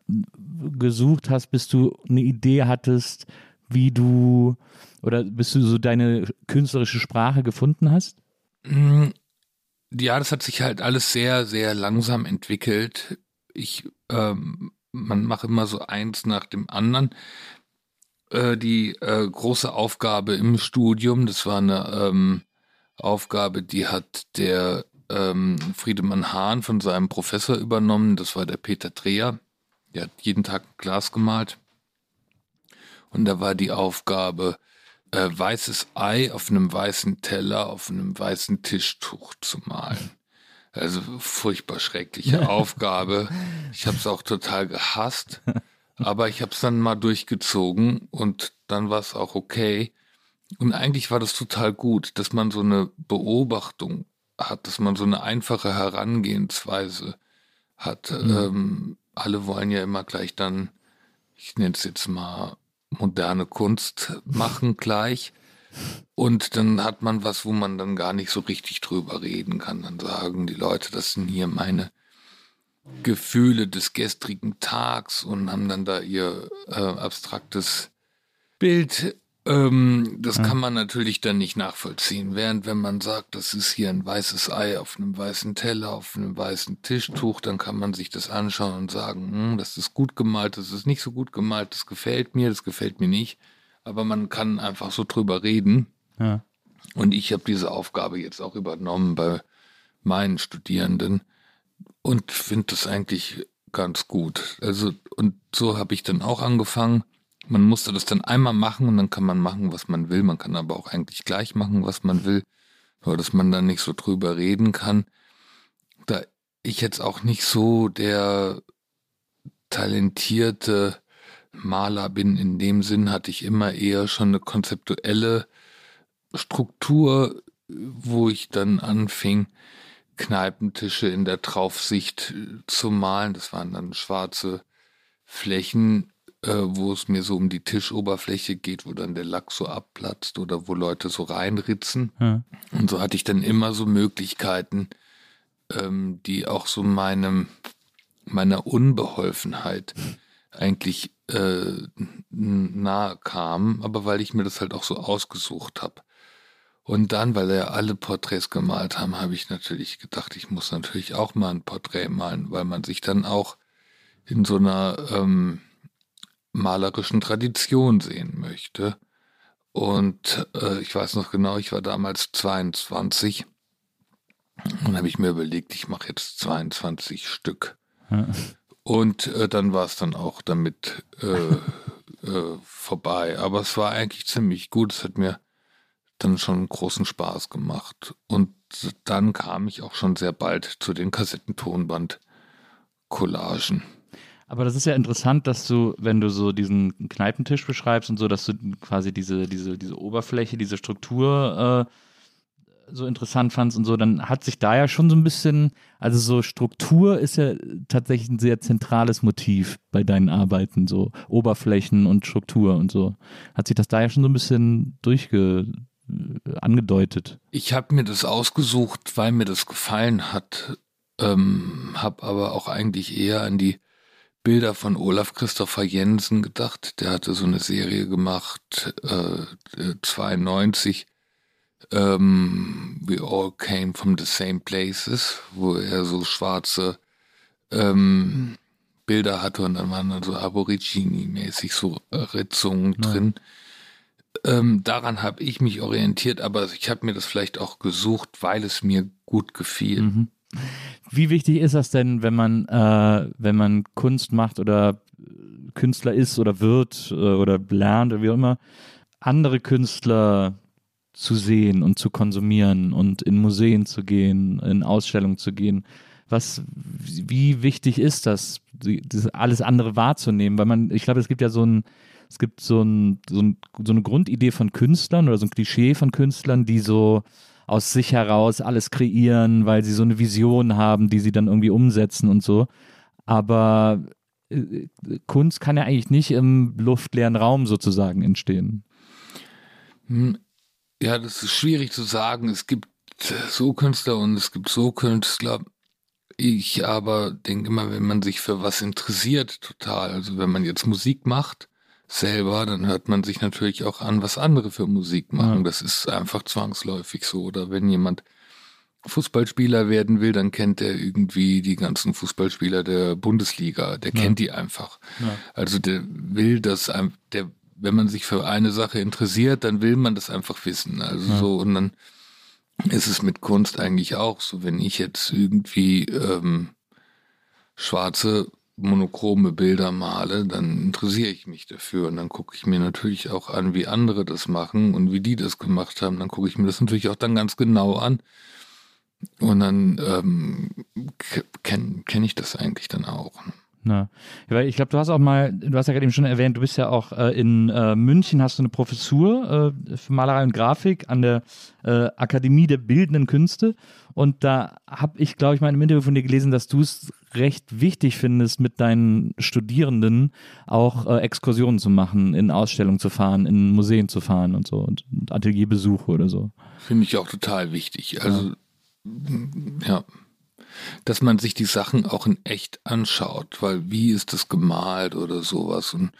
gesucht hast, bis du eine Idee hattest, wie du oder bis du so deine künstlerische Sprache gefunden hast? Mm, Ja, das hat sich halt alles sehr, sehr langsam entwickelt. Ich, ähm, man macht immer so eins nach dem anderen. Äh, die äh, große Aufgabe im Studium, das war eine ähm, Aufgabe, die hat der ähm, Friedemann Hahn von seinem Professor übernommen. Das war der Peter Dreher. Der hat jeden Tag ein Glas gemalt. Und da war die Aufgabe, äh, weißes Ei auf einem weißen Teller auf einem weißen Tischtuch zu malen. Also furchtbar schreckliche <laughs> Aufgabe. Ich habe es auch total gehasst, aber ich habe es dann mal durchgezogen und dann war es auch okay. Und eigentlich war das total gut, dass man so eine Beobachtung hat, dass man so eine einfache Herangehensweise hat. Mhm. Ähm, alle wollen ja immer gleich dann, ich nenne es jetzt mal moderne Kunst machen gleich. Und dann hat man was, wo man dann gar nicht so richtig drüber reden kann. Dann sagen die Leute, das sind hier meine Gefühle des gestrigen Tags und haben dann da ihr äh, abstraktes Bild ähm, das ja. kann man natürlich dann nicht nachvollziehen. Während wenn man sagt, das ist hier ein weißes Ei auf einem weißen Teller, auf einem weißen Tischtuch, dann kann man sich das anschauen und sagen, hm, das ist gut gemalt, das ist nicht so gut gemalt, das gefällt mir, das gefällt mir nicht. Aber man kann einfach so drüber reden. Ja. Und ich habe diese Aufgabe jetzt auch übernommen bei meinen Studierenden und finde das eigentlich ganz gut. Also, und so habe ich dann auch angefangen man musste das dann einmal machen und dann kann man machen, was man will. Man kann aber auch eigentlich gleich machen, was man will, nur dass man dann nicht so drüber reden kann. Da ich jetzt auch nicht so der talentierte Maler bin, in dem Sinn hatte ich immer eher schon eine konzeptuelle Struktur, wo ich dann anfing, Kneipentische in der Draufsicht zu malen. Das waren dann schwarze Flächen äh, wo es mir so um die Tischoberfläche geht, wo dann der Lack so abplatzt oder wo Leute so reinritzen. Ja. Und so hatte ich dann immer so Möglichkeiten, ähm, die auch so meinem, meiner Unbeholfenheit eigentlich äh, nahe kamen, aber weil ich mir das halt auch so ausgesucht habe. Und dann, weil er alle Porträts gemalt haben, habe ich natürlich gedacht, ich muss natürlich auch mal ein Porträt malen, weil man sich dann auch in so einer ähm, malerischen Tradition sehen möchte. Und äh, ich weiß noch genau, ich war damals 22 und habe ich mir überlegt, ich mache jetzt 22 Stück. Und äh, dann war es dann auch damit äh, äh, vorbei. Aber es war eigentlich ziemlich gut. Es hat mir dann schon großen Spaß gemacht. Und dann kam ich auch schon sehr bald zu den Kassettentonband-Collagen. Aber das ist ja interessant, dass du, wenn du so diesen Kneipentisch beschreibst und so, dass du quasi diese, diese, diese Oberfläche, diese Struktur äh, so interessant fandst und so, dann hat sich da ja schon so ein bisschen, also so Struktur ist ja tatsächlich ein sehr zentrales Motiv bei deinen Arbeiten, so Oberflächen und Struktur und so. Hat sich das da ja schon so ein bisschen durchge angedeutet? Ich habe mir das ausgesucht, weil mir das gefallen hat, ähm, habe aber auch eigentlich eher an die Bilder von Olaf Christopher Jensen gedacht. Der hatte so eine Serie gemacht, äh, 92, ähm, We All Came from the Same Places, wo er so schwarze ähm, Bilder hatte und dann waren dann so Aborigine-mäßig so Ritzungen ja. drin. Ähm, daran habe ich mich orientiert, aber ich habe mir das vielleicht auch gesucht, weil es mir gut gefiel. Mhm. Wie wichtig ist das denn, wenn man, äh, wenn man Kunst macht oder Künstler ist oder wird äh, oder lernt oder wie auch immer, andere Künstler zu sehen und zu konsumieren und in Museen zu gehen, in Ausstellungen zu gehen? Was, wie wichtig ist das, das alles andere wahrzunehmen? Weil man, ich glaube, es gibt ja so ein, es gibt so, ein, so, ein, so eine Grundidee von Künstlern oder so ein Klischee von Künstlern, die so aus sich heraus alles kreieren, weil sie so eine Vision haben, die sie dann irgendwie umsetzen und so. Aber äh, Kunst kann ja eigentlich nicht im luftleeren Raum sozusagen entstehen. Hm, ja, das ist schwierig zu sagen. Es gibt so Künstler und es gibt so Künstler. Ich aber denke immer, wenn man sich für was interessiert, total, also wenn man jetzt Musik macht, selber, dann hört man sich natürlich auch an, was andere für Musik machen. Ja. Das ist einfach zwangsläufig so. Oder wenn jemand Fußballspieler werden will, dann kennt er irgendwie die ganzen Fußballspieler der Bundesliga. Der ja. kennt die einfach. Ja. Also der will das, der, wenn man sich für eine Sache interessiert, dann will man das einfach wissen. Also so und dann ist es mit Kunst eigentlich auch so. Wenn ich jetzt irgendwie ähm, schwarze monochrome Bilder male, dann interessiere ich mich dafür und dann gucke ich mir natürlich auch an, wie andere das machen und wie die das gemacht haben. Dann gucke ich mir das natürlich auch dann ganz genau an Und dann ähm, kenne kenn ich das eigentlich dann auch. Na, weil ich glaube, du hast auch mal, du hast ja gerade eben schon erwähnt, du bist ja auch äh, in äh, München, hast du eine Professur äh, für Malerei und Grafik an der äh, Akademie der Bildenden Künste. Und da habe ich, glaube ich, mal in einem Interview von dir gelesen, dass du es recht wichtig findest, mit deinen Studierenden auch äh, Exkursionen zu machen, in Ausstellungen zu fahren, in Museen zu fahren und so und, und Atelierbesuche oder so. Finde ich auch total wichtig. Also, ja. ja dass man sich die Sachen auch in echt anschaut, weil wie ist das gemalt oder sowas. Und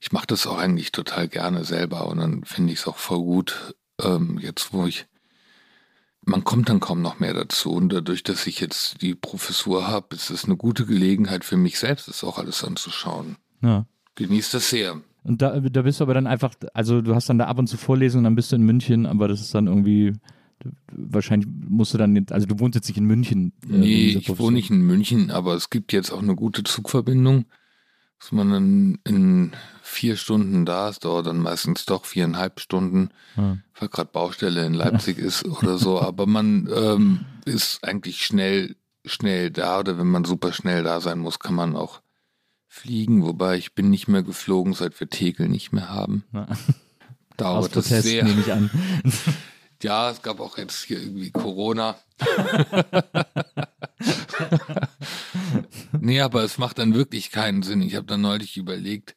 ich mache das auch eigentlich total gerne selber und dann finde ich es auch voll gut, ähm, jetzt wo ich, man kommt dann kaum noch mehr dazu und dadurch, dass ich jetzt die Professur habe, ist es eine gute Gelegenheit für mich selbst, das auch alles anzuschauen. Ja. Genießt das sehr. Und da, da bist du aber dann einfach, also du hast dann da ab und zu Vorlesungen, dann bist du in München, aber das ist dann irgendwie wahrscheinlich musst du dann, also du wohnst jetzt nicht in München. Äh, nee, ich wohne nicht in München, aber es gibt jetzt auch eine gute Zugverbindung, dass man dann in vier Stunden da ist, dauert dann meistens doch viereinhalb Stunden, ja. weil gerade Baustelle in Leipzig ist oder so, <laughs> aber man ähm, ist eigentlich schnell, schnell da oder wenn man super schnell da sein muss, kann man auch fliegen, wobei ich bin nicht mehr geflogen, seit wir Tegel nicht mehr haben. Ja. Dauert das sehr. nehme ich an. <laughs> Ja, es gab auch jetzt hier irgendwie Corona. <laughs> nee, aber es macht dann wirklich keinen Sinn. Ich habe dann neulich überlegt,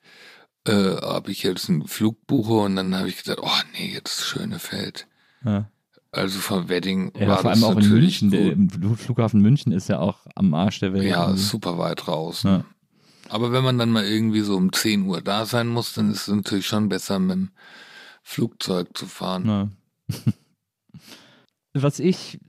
äh, ob ich jetzt einen Flug buche und dann habe ich gesagt, oh nee, jetzt Schönefeld. Ja. Also von Wedding ja, war vor allem auch in München. Der, Flughafen München ist ja auch am Arsch der Welt. Ja, super weit raus. Ja. Aber wenn man dann mal irgendwie so um 10 Uhr da sein muss, dann ist es natürlich schon besser, mit dem Flugzeug zu fahren. Ja. <laughs> was ich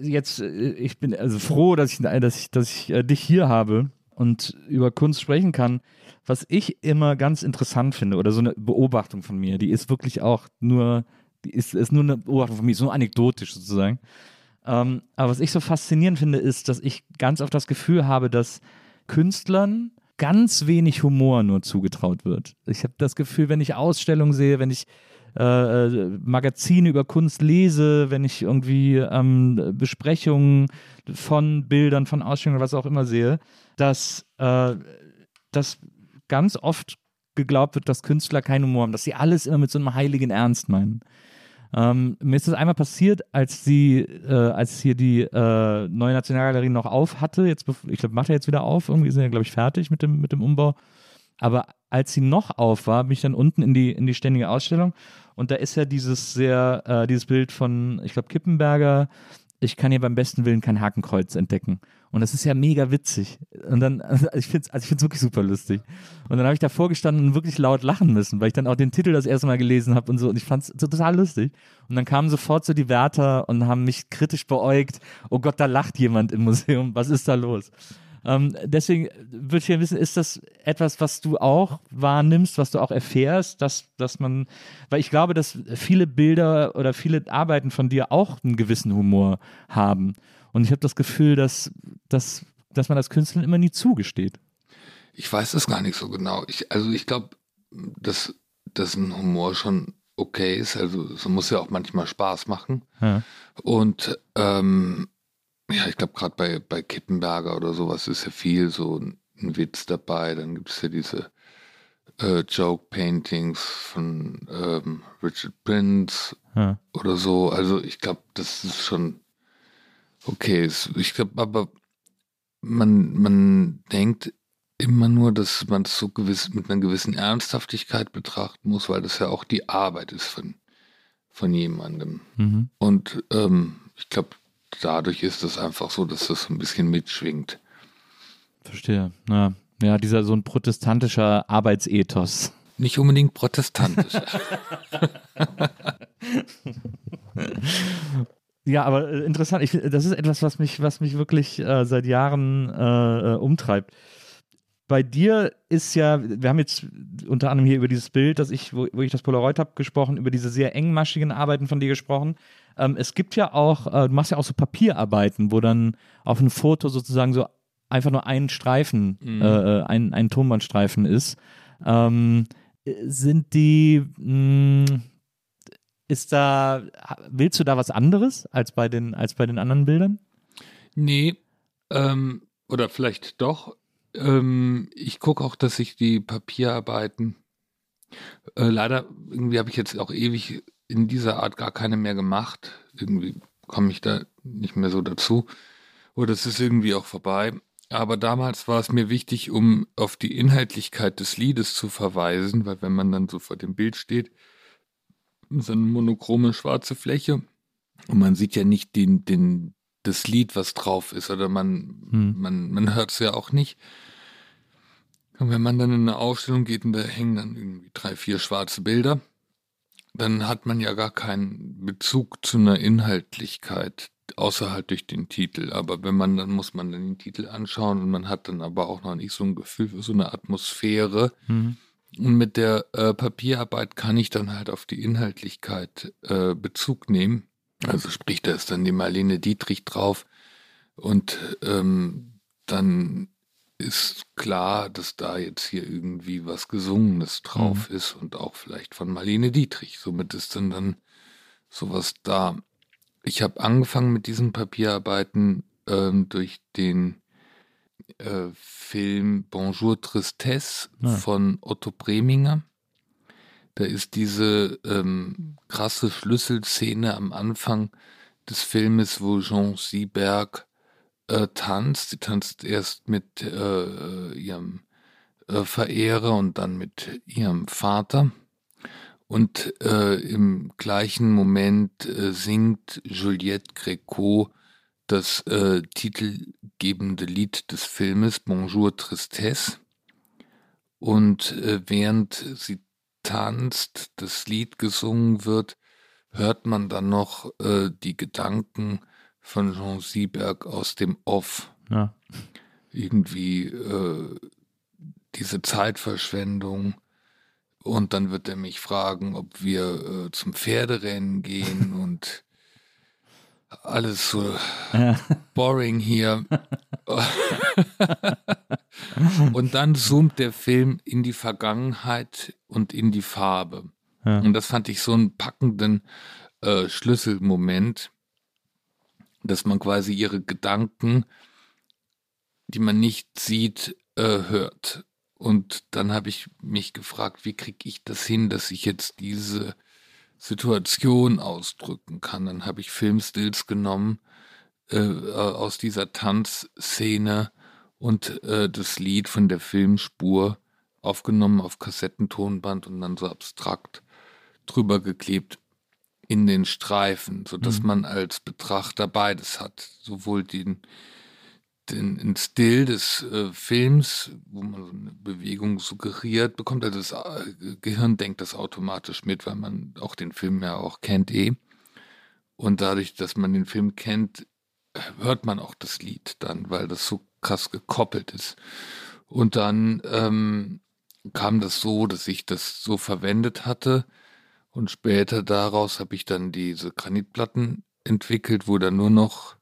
jetzt, ich bin also froh, dass ich, dass ich, dass ich äh, dich hier habe und über Kunst sprechen kann. Was ich immer ganz interessant finde oder so eine Beobachtung von mir, die ist wirklich auch nur, die ist, ist nur eine Beobachtung von mir, so anekdotisch sozusagen. Ähm, aber was ich so faszinierend finde, ist, dass ich ganz oft das Gefühl habe, dass Künstlern ganz wenig Humor nur zugetraut wird. Ich habe das Gefühl, wenn ich Ausstellungen sehe, wenn ich äh, äh, Magazine über Kunst lese, wenn ich irgendwie ähm, Besprechungen von Bildern, von Ausstellungen, was auch immer sehe, dass, äh, dass ganz oft geglaubt wird, dass Künstler keinen Humor haben, dass sie alles immer mit so einem heiligen Ernst meinen. Ähm, mir ist das einmal passiert, als sie, äh, als hier die äh, neue Nationalgalerie noch auf hatte. Jetzt, ich glaube, macht er jetzt wieder auf. Irgendwie sind ja, glaube ich, fertig mit dem, mit dem Umbau. Aber als sie noch auf war, bin ich dann unten in die, in die ständige Ausstellung und da ist ja dieses sehr, äh, dieses Bild von, ich glaube, Kippenberger, ich kann hier beim besten Willen kein Hakenkreuz entdecken. Und das ist ja mega witzig. Und dann, <laughs> also ich finde es also wirklich super lustig. Und dann habe ich davor gestanden und wirklich laut lachen müssen, weil ich dann auch den Titel das erste Mal gelesen habe und so. Und ich fand es total lustig. Und dann kamen sofort so die Wärter und haben mich kritisch beäugt. Oh Gott, da lacht jemand im Museum. Was ist da los? Ähm, deswegen würde ich gerne wissen, ist das etwas, was du auch wahrnimmst, was du auch erfährst, dass, dass man, weil ich glaube, dass viele Bilder oder viele Arbeiten von dir auch einen gewissen Humor haben. Und ich habe das Gefühl, dass, dass, dass man das Künstlern immer nie zugesteht. Ich weiß es gar nicht so genau. Ich, also ich glaube, dass, dass ein Humor schon okay ist. Also es muss ja auch manchmal Spaß machen. Ja. Und ähm, ja, ich glaube, gerade bei, bei Kippenberger oder sowas ist ja viel so ein, ein Witz dabei. Dann gibt es ja diese äh, Joke-Paintings von ähm, Richard Prince ja. oder so. Also ich glaube, das ist schon okay. Ich glaube aber, man, man denkt immer nur, dass man es so gewiss, mit einer gewissen Ernsthaftigkeit betrachten muss, weil das ja auch die Arbeit ist von, von jemandem. Mhm. Und ähm, ich glaube, dadurch ist es einfach so, dass das ein bisschen mitschwingt. Verstehe. Ja, ja dieser so ein protestantischer Arbeitsethos. Nicht unbedingt protestantisch. <laughs> ja, aber äh, interessant. Ich, das ist etwas, was mich, was mich wirklich äh, seit Jahren äh, äh, umtreibt. Bei dir ist ja, wir haben jetzt unter anderem hier über dieses Bild, das ich, wo, wo ich das Polaroid habe, gesprochen, über diese sehr engmaschigen Arbeiten von dir gesprochen. Ähm, es gibt ja auch, äh, du machst ja auch so Papierarbeiten, wo dann auf einem Foto sozusagen so einfach nur ein Streifen, mhm. äh, äh ein, ein Tonbandstreifen ist. Ähm, sind die, mh, mm, ist da, willst du da was anderes als bei den, als bei den anderen Bildern? Nee, ähm, oder vielleicht doch. Ähm, ich gucke auch, dass ich die Papierarbeiten, äh, leider, irgendwie habe ich jetzt auch ewig in dieser Art gar keine mehr gemacht. Irgendwie komme ich da nicht mehr so dazu. Oder es ist irgendwie auch vorbei. Aber damals war es mir wichtig, um auf die Inhaltlichkeit des Liedes zu verweisen, weil wenn man dann so vor dem Bild steht, so eine monochrome schwarze Fläche und man sieht ja nicht den, den, das Lied, was drauf ist, oder man, hm. man, man hört es ja auch nicht. Und wenn man dann in eine Ausstellung geht und da hängen dann irgendwie drei, vier schwarze Bilder, dann hat man ja gar keinen Bezug zu einer Inhaltlichkeit, außer halt durch den Titel. Aber wenn man, dann muss man dann den Titel anschauen und man hat dann aber auch noch nicht so ein Gefühl für so eine Atmosphäre. Mhm. Und mit der äh, Papierarbeit kann ich dann halt auf die Inhaltlichkeit äh, Bezug nehmen. Also sprich, da ist dann die Marlene Dietrich drauf und ähm, dann ist klar, dass da jetzt hier irgendwie was Gesungenes drauf mhm. ist und auch vielleicht von Marlene Dietrich. Somit ist dann dann sowas da. Ich habe angefangen mit diesen Papierarbeiten ähm, durch den äh, Film Bonjour Tristesse ja. von Otto Preminger. Da ist diese ähm, krasse Schlüsselszene am Anfang des Filmes, wo Jean Sieberg äh, tanzt. Sie tanzt erst mit äh, ihrem äh, Verehrer und dann mit ihrem Vater. Und äh, im gleichen Moment äh, singt Juliette Greco das äh, titelgebende Lied des Filmes Bonjour Tristesse. Und äh, während sie tanzt, das Lied gesungen wird, hört man dann noch äh, die Gedanken von Jean Sieberg aus dem Off. Ja. Irgendwie äh, diese Zeitverschwendung. Und dann wird er mich fragen, ob wir äh, zum Pferderennen gehen <laughs> und alles so ja. boring hier. <laughs> und dann zoomt der Film in die Vergangenheit und in die Farbe. Ja. Und das fand ich so einen packenden äh, Schlüsselmoment, dass man quasi ihre Gedanken, die man nicht sieht, äh, hört. Und dann habe ich mich gefragt, wie kriege ich das hin, dass ich jetzt diese Situation ausdrücken kann. Dann habe ich Filmstills genommen äh, aus dieser Tanzszene und äh, das Lied von der Filmspur aufgenommen auf Kassettentonband und dann so abstrakt drüber geklebt in den Streifen, so dass mhm. man als Betrachter beides hat, sowohl den den, den Still des äh, Films, wo man so eine Bewegung suggeriert bekommt. Also das äh, Gehirn denkt das automatisch mit, weil man auch den Film ja auch kennt eh. Und dadurch, dass man den Film kennt, hört man auch das Lied dann, weil das so krass gekoppelt ist. Und dann ähm, kam das so, dass ich das so verwendet hatte. Und später daraus habe ich dann diese Granitplatten entwickelt, wo dann nur noch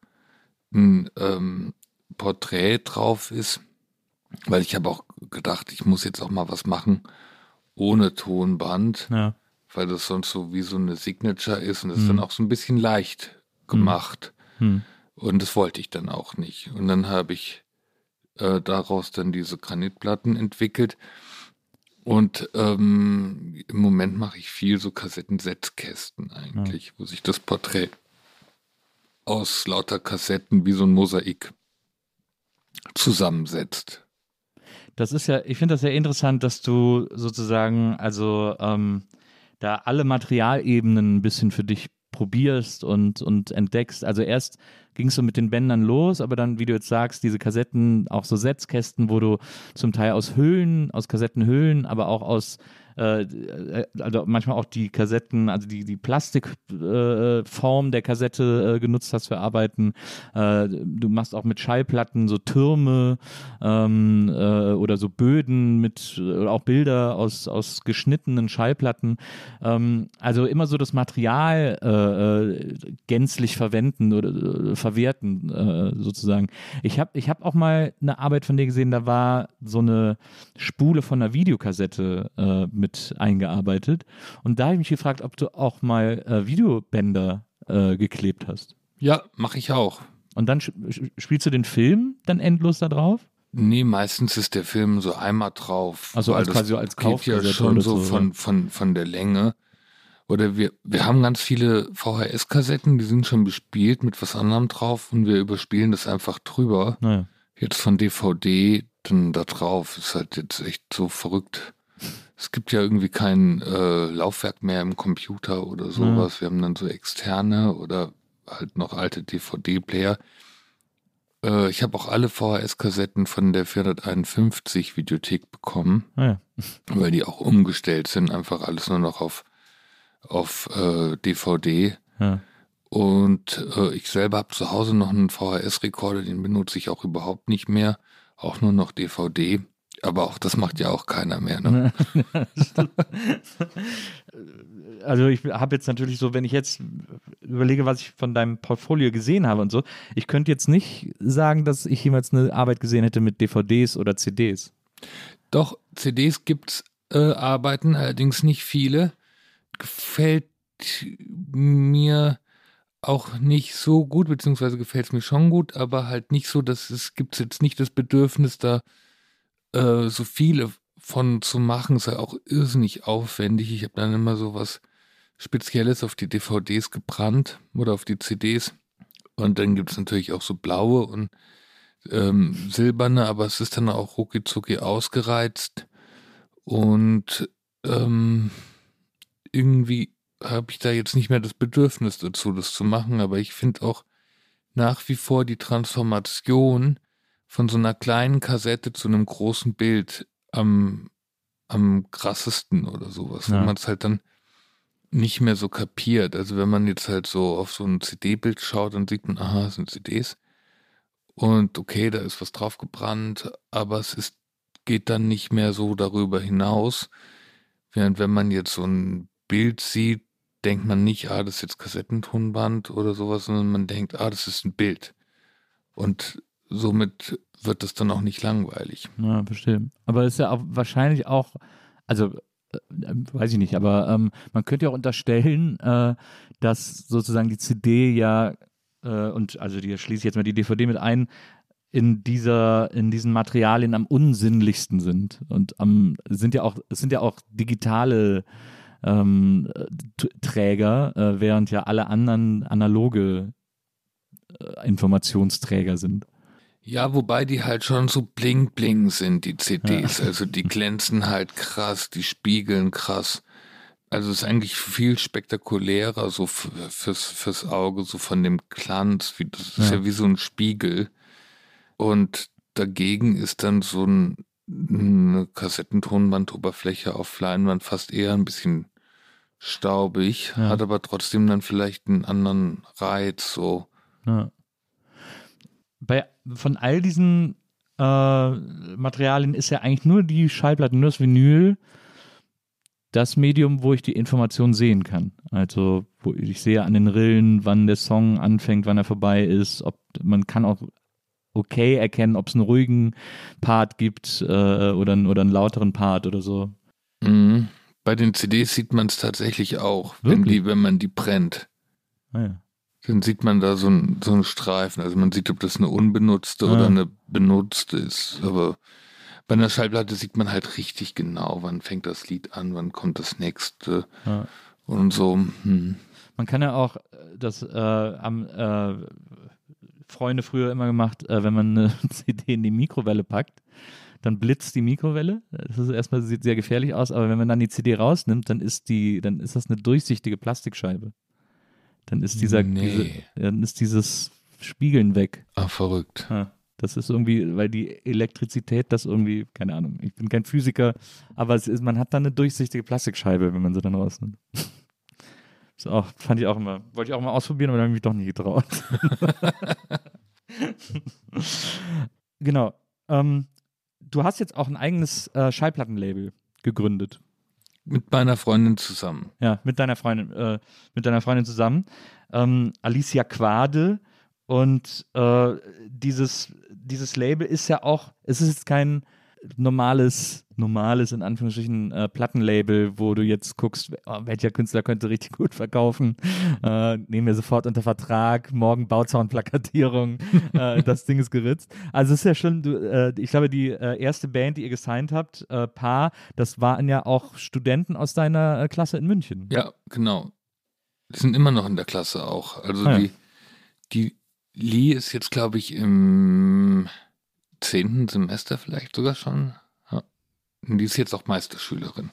ein ähm, Porträt drauf ist, weil ich habe auch gedacht, ich muss jetzt auch mal was machen ohne Tonband, ja. weil das sonst so wie so eine Signature ist und das hm. ist dann auch so ein bisschen leicht gemacht. Hm. hm. Und das wollte ich dann auch nicht. Und dann habe ich äh, daraus dann diese Granitplatten entwickelt. Und ähm, im Moment mache ich viel so Kassettensetzkästen eigentlich, ja. wo sich das Porträt aus lauter Kassetten wie so ein Mosaik zusammensetzt. Das ist ja, ich finde das sehr interessant, dass du sozusagen, also ähm, da alle Materialebenen ein bisschen für dich probierst und, und entdeckst. Also erst ging es so mit den Bändern los, aber dann, wie du jetzt sagst, diese Kassetten, auch so Setzkästen, wo du zum Teil aus Hüllen, aus Kassettenhüllen, aber auch aus äh, äh, also manchmal auch die Kassetten, also die, die Plastikform äh, der Kassette äh, genutzt hast für Arbeiten. Äh, du machst auch mit Schallplatten so Türme ähm, äh, oder so Böden mit auch Bilder aus, aus geschnittenen Schallplatten. Ähm, also immer so das Material gänzlich verwenden oder verwerten, sozusagen. Ich habe ich hab auch mal eine Arbeit von dir gesehen, da war so eine Spule von einer Videokassette äh, mit eingearbeitet. Und da habe ich mich gefragt, ob du auch mal äh, Videobänder äh, geklebt hast. Ja, mache ich auch. Und dann spielst du den Film dann endlos da drauf? Nee, meistens ist der Film so einmal drauf. Also als quasi als geht ja schon so, von, von, von der Länge. Oder wir, wir haben ganz viele VHS-Kassetten, die sind schon bespielt mit was anderem drauf und wir überspielen das einfach drüber. Naja. Jetzt von DVD dann da drauf ist halt jetzt echt so verrückt. Es gibt ja irgendwie kein äh, Laufwerk mehr im Computer oder sowas. Ja. Wir haben dann so externe oder halt noch alte DVD-Player. Äh, ich habe auch alle VHS-Kassetten von der 451 Videothek bekommen, ah ja. <laughs> weil die auch umgestellt sind, einfach alles nur noch auf, auf äh, DVD. Ja. Und äh, ich selber habe zu Hause noch einen VHS-Rekorder, den benutze ich auch überhaupt nicht mehr, auch nur noch DVD. Aber auch das macht ja auch keiner mehr. Ne? <laughs> also ich habe jetzt natürlich so, wenn ich jetzt überlege, was ich von deinem Portfolio gesehen habe und so, ich könnte jetzt nicht sagen, dass ich jemals eine Arbeit gesehen hätte mit DVDs oder CDs. Doch, CDs gibt's äh, Arbeiten, allerdings nicht viele. Gefällt mir auch nicht so gut, beziehungsweise gefällt es mir schon gut, aber halt nicht so, dass es gibt jetzt nicht das Bedürfnis, da äh, so viele von zu machen, ja auch irrsinnig aufwendig. Ich habe dann immer so was Spezielles auf die DVDs gebrannt oder auf die CDs. Und dann gibt es natürlich auch so blaue und ähm, silberne, aber es ist dann auch rucki ausgereizt. Und ähm, irgendwie habe ich da jetzt nicht mehr das Bedürfnis dazu, das zu machen. Aber ich finde auch nach wie vor die Transformation von so einer kleinen Kassette zu einem großen Bild am, am krassesten oder sowas. Ja. Wenn man es halt dann nicht mehr so kapiert. Also wenn man jetzt halt so auf so ein CD-Bild schaut, dann sieht man, aha, es sind CDs. Und okay, da ist was drauf gebrannt, aber es ist, geht dann nicht mehr so darüber hinaus. Während wenn man jetzt so ein Bild sieht, denkt man nicht, ah, das ist jetzt Kassettentonband oder sowas, sondern man denkt, ah, das ist ein Bild. Und somit wird es dann auch nicht langweilig. Ja, verstehe. Aber es ist ja auch wahrscheinlich auch, also äh, weiß ich nicht, aber ähm, man könnte ja auch unterstellen, äh, dass sozusagen die CD ja, äh, und also die schließe ich jetzt mal die DVD mit ein, in dieser, in diesen Materialien am unsinnlichsten sind. Und am, sind ja auch, es sind ja auch digitale ähm, Träger, äh, während ja alle anderen analoge äh, Informationsträger sind. Ja, wobei die halt schon so bling bling sind, die CDs. Ja. Also die glänzen halt krass, die spiegeln krass. Also es ist eigentlich viel spektakulärer so fürs, fürs Auge, so von dem Glanz. Wie, das ist ja. ja wie so ein Spiegel. Und dagegen ist dann so ein, eine Kassettentonbandoberfläche auf Leinwand fast eher ein bisschen staubig, ja. hat aber trotzdem dann vielleicht einen anderen Reiz, so. Ja bei, von all diesen äh, Materialien ist ja eigentlich nur die Schallplatte, nur das Vinyl das Medium, wo ich die Information sehen kann. Also, wo ich sehe an den Rillen, wann der Song anfängt, wann er vorbei ist, ob man kann auch okay erkennen, ob es einen ruhigen Part gibt äh, oder, oder einen lauteren Part oder so. Mhm. Bei den CDs sieht man es tatsächlich auch, wenn, die, wenn man die brennt. Ah, ja. Dann sieht man da so, ein, so einen Streifen. Also man sieht, ob das eine unbenutzte ja. oder eine benutzte ist. Aber bei einer Schallplatte sieht man halt richtig genau, wann fängt das Lied an, wann kommt das nächste ja. und so. Hm. Man kann ja auch äh, das äh, am äh, Freunde früher immer gemacht, äh, wenn man eine <laughs> CD in die Mikrowelle packt, dann blitzt die Mikrowelle. Das ist erstmal sieht sehr gefährlich aus, aber wenn man dann die CD rausnimmt, dann ist die, dann ist das eine durchsichtige Plastikscheibe. Dann ist dieser, nee. diese, dann ist dieses Spiegeln weg. Ah, verrückt. Ja, das ist irgendwie, weil die Elektrizität das irgendwie, keine Ahnung, ich bin kein Physiker, aber es ist, man hat dann eine durchsichtige Plastikscheibe, wenn man sie dann rausnimmt. <laughs> Das auch, fand ich auch immer, wollte ich auch mal ausprobieren, aber dann habe ich mich doch nicht getraut. <laughs> genau. Ähm, du hast jetzt auch ein eigenes äh, Schallplattenlabel gegründet. Mit meiner Freundin zusammen. Ja, mit deiner Freundin, äh, mit deiner Freundin zusammen. Ähm, Alicia Quade. Und äh, dieses, dieses Label ist ja auch, es ist jetzt kein normales, normales, in Anführungsstrichen, äh, Plattenlabel, wo du jetzt guckst, oh, welcher Künstler könnte richtig gut verkaufen. Äh, nehmen wir sofort unter Vertrag, morgen Bauzaunplakatierung, äh, <laughs> das Ding ist geritzt. Also es ist ja schon, du, äh, ich glaube, die äh, erste Band, die ihr gesigned habt, äh, Paar, das waren ja auch Studenten aus deiner Klasse in München. Ja, genau. Die sind immer noch in der Klasse auch. Also Ah, ja. die, die Lee ist jetzt, glaube ich, im zehnten Semester vielleicht sogar schon. Ja. Und die ist jetzt auch Meisterschülerin.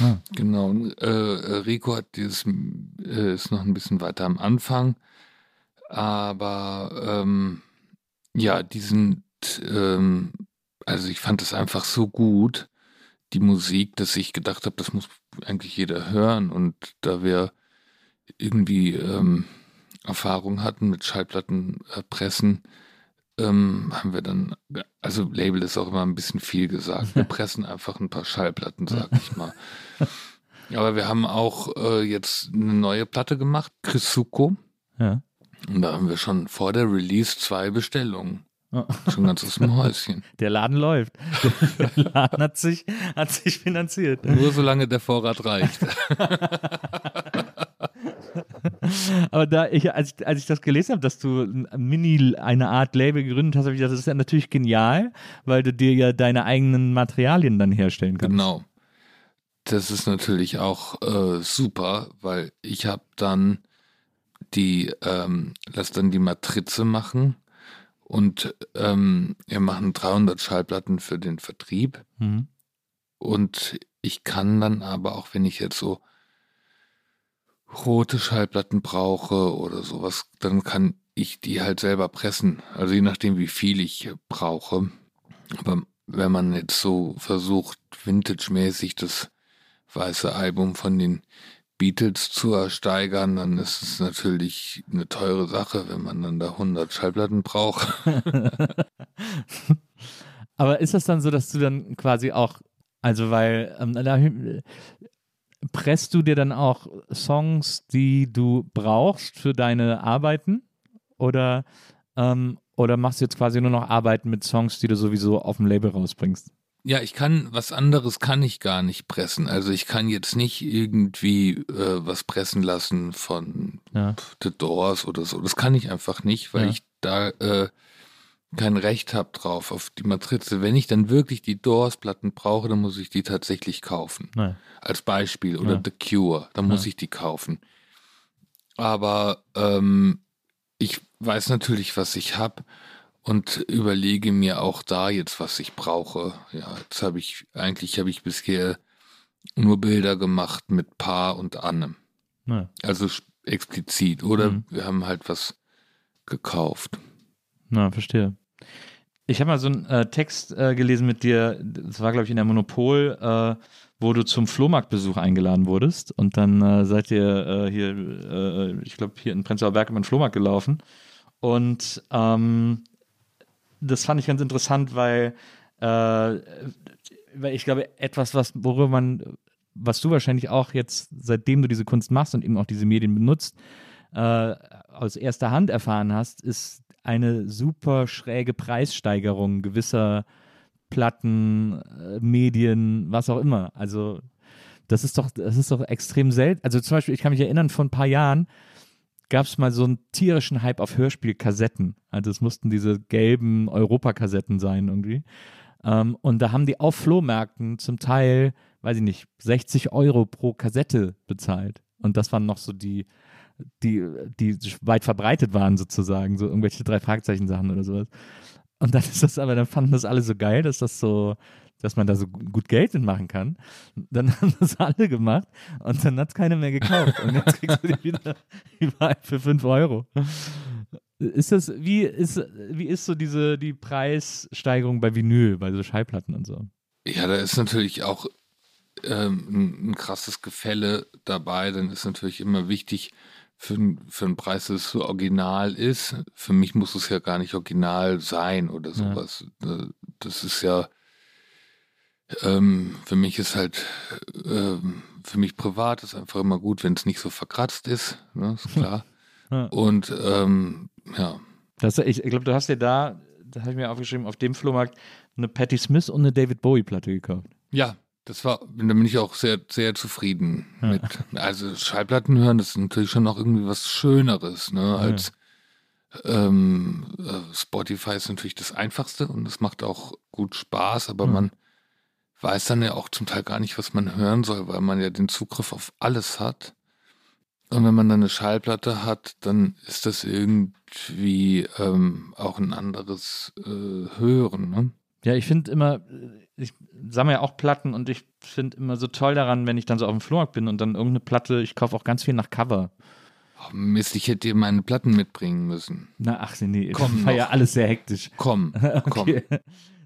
Ah. Genau. Und, äh, Rico hat dieses, äh, ist noch ein bisschen weiter am Anfang. Aber ähm, ja, die sind, ähm, also ich fand es einfach so gut, die Musik, dass ich gedacht habe, das muss eigentlich jeder hören. Und da wir irgendwie ähm, Erfahrung hatten mit Schallplattenpressen, äh, ähm, haben wir dann, also Label ist auch immer ein bisschen viel gesagt. Wir <laughs> pressen einfach ein paar Schallplatten, sag <laughs> ich mal. Aber wir haben auch äh, jetzt eine neue Platte gemacht, Krisuko. Ja. Und da haben wir schon vor der Release zwei Bestellungen. Oh. Schon ganz aus dem <laughs> Häuschen. Der Laden läuft. Der Laden hat sich, hat sich finanziert. Nur solange der Vorrat reicht. Aber da ich, als, ich- als ich das gelesen habe, dass du ein Mini eine Art Label gegründet hast, habe ich gedacht, das ist ja natürlich genial, weil du dir ja deine eigenen Materialien dann herstellen kannst. Genau. Das ist natürlich auch äh, super, weil ich habe dann die, ähm, lass dann die Matrize machen und ähm, wir machen 300 Schallplatten für den Vertrieb Mhm. und ich kann dann aber auch, wenn ich jetzt so rote Schallplatten brauche oder sowas, dann kann ich die halt selber pressen. Also je nachdem, wie viel ich brauche. Aber wenn man jetzt so versucht, vintage-mäßig das weiße Album von den Beatles zu ersteigern, dann ist es natürlich eine teure Sache, wenn man dann da 100 Schallplatten braucht. <laughs> Aber ist das dann so, dass du dann quasi auch, also weil, ähm, presst du dir dann auch Songs, die du brauchst für deine Arbeiten? Oder, ähm, oder machst du jetzt quasi nur noch Arbeiten mit Songs, die du sowieso auf dem Label rausbringst? Ja, ich kann, was anderes kann ich gar nicht pressen. Also ich kann jetzt nicht irgendwie äh, was pressen lassen von Ja. The Doors oder so. Das kann ich einfach nicht, weil Ja. ich da äh, kein Recht habe drauf auf die Matrize. Wenn ich dann wirklich die Doors-Platten brauche, dann muss ich die tatsächlich kaufen. Nein. Als Beispiel. Oder Ja. The Cure, dann muss Ja. ich die kaufen. Aber ähm, ich weiß natürlich, was ich habe und überlege mir auch da jetzt, was ich brauche. Ja, jetzt habe ich, eigentlich habe ich bisher nur Bilder gemacht mit Paar und Anne. Nein. Also explizit. Oder Mhm. wir haben halt was gekauft. Na, verstehe. Ich habe mal so einen äh, Text äh, gelesen mit dir, das war, glaube ich, in der Monopol, äh, wo du zum Flohmarktbesuch eingeladen wurdest. Und dann äh, seid ihr äh, hier, äh, ich glaube, hier in Prenzlauer Berg über den Flohmarkt gelaufen. Und ähm, das fand ich ganz interessant, weil, weil ich glaube, etwas, was, worüber man, was du wahrscheinlich auch jetzt, seitdem du diese Kunst machst und eben auch diese Medien benutzt, aus erster Hand erfahren hast, ist eine super schräge Preissteigerung gewisser Platten, äh, Medien, was auch immer. Also das ist doch, das ist doch extrem selten. Also zum Beispiel, ich kann mich erinnern, vor ein paar Jahren gab es mal so einen tierischen Hype auf Hörspielkassetten. Also es mussten diese gelben Europakassetten sein irgendwie. Ähm, und da haben die auf Flohmärkten zum Teil, weiß ich nicht, 60 Euro pro Kassette bezahlt. Und das waren noch so die, die, die weit verbreitet waren sozusagen, so irgendwelche drei Fragezeichen Sachen oder sowas. Und dann <laughs> ist das aber, dann fanden das alle so geil, dass das so, dass man da so gut Geld mitmachen kann. Dann <laughs> haben das alle gemacht und dann hat es keiner mehr gekauft. Und jetzt kriegst du die wieder <laughs> überall für 5 Euro. Ist das, wie ist, wie ist so diese, die Preissteigerung bei Vinyl, bei so Schallplatten und so? Ja, da ist natürlich auch ähm, ein, ein krasses Gefälle dabei. Dann ist natürlich immer wichtig für, für einen Preis, dass es so original ist. Für mich muss es ja gar nicht original sein oder Ja. sowas. Äh, Das ist ja, ähm, für mich ist halt, ähm, für mich privat ist einfach immer gut, wenn es nicht so verkratzt ist, ne, ist <laughs> klar. Ja. Und ähm, ja, Das, ich glaube, du hast dir da, da habe ich mir aufgeschrieben, auf dem Flohmarkt eine Patti Smith und eine David Bowie-Platte gekauft. Ja, das war, da bin ich auch sehr, sehr zufrieden Ja. mit. Also Schallplatten hören, das ist natürlich schon noch irgendwie was Schöneres, ne, als ähm, äh, Spotify ist natürlich das Einfachste und es macht auch gut Spaß, aber Mhm. man weiß dann ja auch zum Teil gar nicht, was man hören soll, weil man ja den Zugriff auf alles hat. Und wenn man dann eine Schallplatte hat, dann ist das irgendwie ähm, auch ein anderes äh, Hören, ne? Ja, ich finde immer, ich sammle ja auch Platten und ich finde immer so toll daran, wenn ich dann so auf dem Flohmarkt bin und dann irgendeine Platte, ich kaufe auch ganz viel nach Cover. Oh, Mist, ich hätte dir meine Platten mitbringen müssen. Na, ach nee, Komm das war noch. ja alles sehr hektisch. Komm, <laughs> komm. Okay.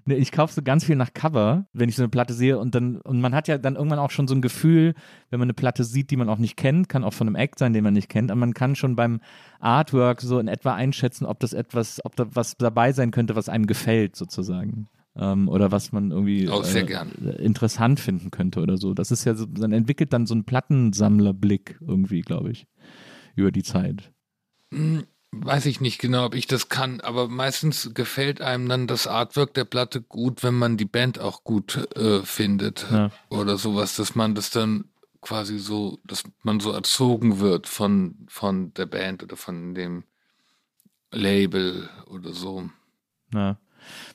Nee, ich kaufe so ganz viel nach Cover, wenn ich so eine Platte sehe und dann, und man hat ja dann irgendwann auch schon so ein Gefühl, wenn man eine Platte sieht, die man auch nicht kennt, kann auch von einem Act sein, den man nicht kennt, aber man kann schon beim Artwork so in etwa einschätzen, ob das etwas, ob da was dabei sein könnte, was einem gefällt, sozusagen. Ähm, oder was man irgendwie äh, interessant finden könnte oder so. Das ist ja so, man entwickelt dann so einen Plattensammlerblick irgendwie, glaube ich, über die Zeit. Hm, Weiß ich nicht genau, ob ich das kann, aber meistens gefällt einem dann das Artwork der Platte gut, wenn man die Band auch gut äh, findet Ja. oder sowas, dass man das dann quasi so, dass man so erzogen wird von, von der Band oder von dem Label oder so. Ja,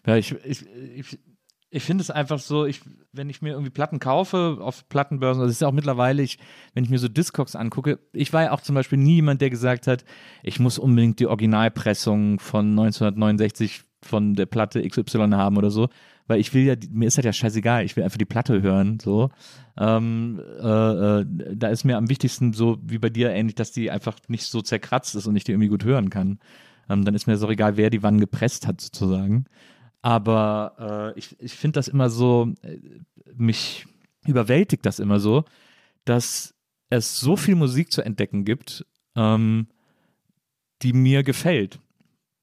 ja ich, ich, ich, ich finde es einfach so, ich, wenn ich mir irgendwie Platten kaufe auf Plattenbörsen, das ist ja auch mittlerweile, ich, wenn ich mir so Discogs angucke, ich war ja auch zum Beispiel nie jemand, der gesagt hat, ich muss unbedingt die Originalpressung von 1969 von der Platte XY haben oder so, weil ich will ja, mir ist das ja scheißegal, ich will einfach die Platte hören, so. Ähm, äh, äh, da ist mir am wichtigsten so wie bei dir ähnlich, dass die einfach nicht so zerkratzt ist und ich die irgendwie gut hören kann. Ähm, dann ist mir so egal, wer die wann gepresst hat, sozusagen. Aber äh, ich, ich finde das immer so, äh, mich überwältigt das immer so, dass es so viel Musik zu entdecken gibt, ähm, die mir gefällt.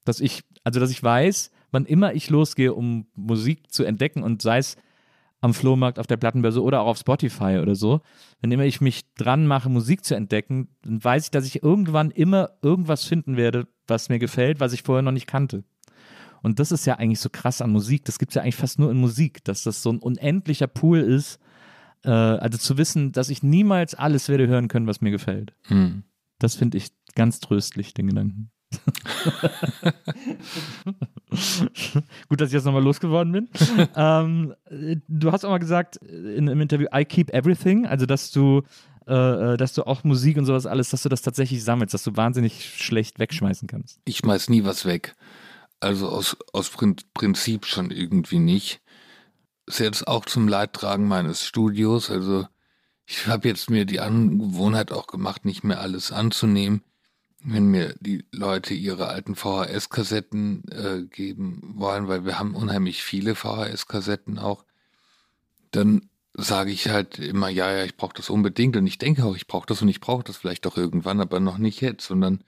Dass ich, also dass ich weiß, wann immer ich losgehe, um Musik zu entdecken und sei es am Flohmarkt, auf der Plattenbörse oder auch auf Spotify oder so, wenn immer ich mich dran mache, Musik zu entdecken, dann weiß ich, dass ich irgendwann immer irgendwas finden werde, was mir gefällt, was ich vorher noch nicht kannte. Und das ist ja eigentlich so krass an Musik. Das gibt es ja eigentlich fast nur in Musik, dass das so ein unendlicher Pool ist. Äh, also zu wissen, dass ich niemals alles werde hören können, was mir gefällt. Hm. Das finde ich ganz tröstlich, den Gedanken. <laughs> Gut, dass ich jetzt nochmal losgeworden bin. ähm, äh, du hast auch mal gesagt in einem Interview, I keep everything, also dass du, äh, äh, dass du auch Musik und sowas alles, dass du das tatsächlich sammelst, dass du wahnsinnig schlecht wegschmeißen kannst. Ich schmeiß nie was weg. Also aus, aus Prin Prinzip schon irgendwie nicht. Ist jetzt auch zum Leidtragen meines Studios. Also ich habe jetzt mir die Angewohnheit auch gemacht, nicht mehr alles anzunehmen. Wenn mir die Leute ihre alten VHS-Kassetten äh, geben wollen, weil wir haben unheimlich viele VHS-Kassetten auch, dann sage ich halt immer, ja, ja, ich brauche das unbedingt und ich denke auch, ich brauche das und ich brauche das vielleicht auch irgendwann, aber noch nicht jetzt. Und dann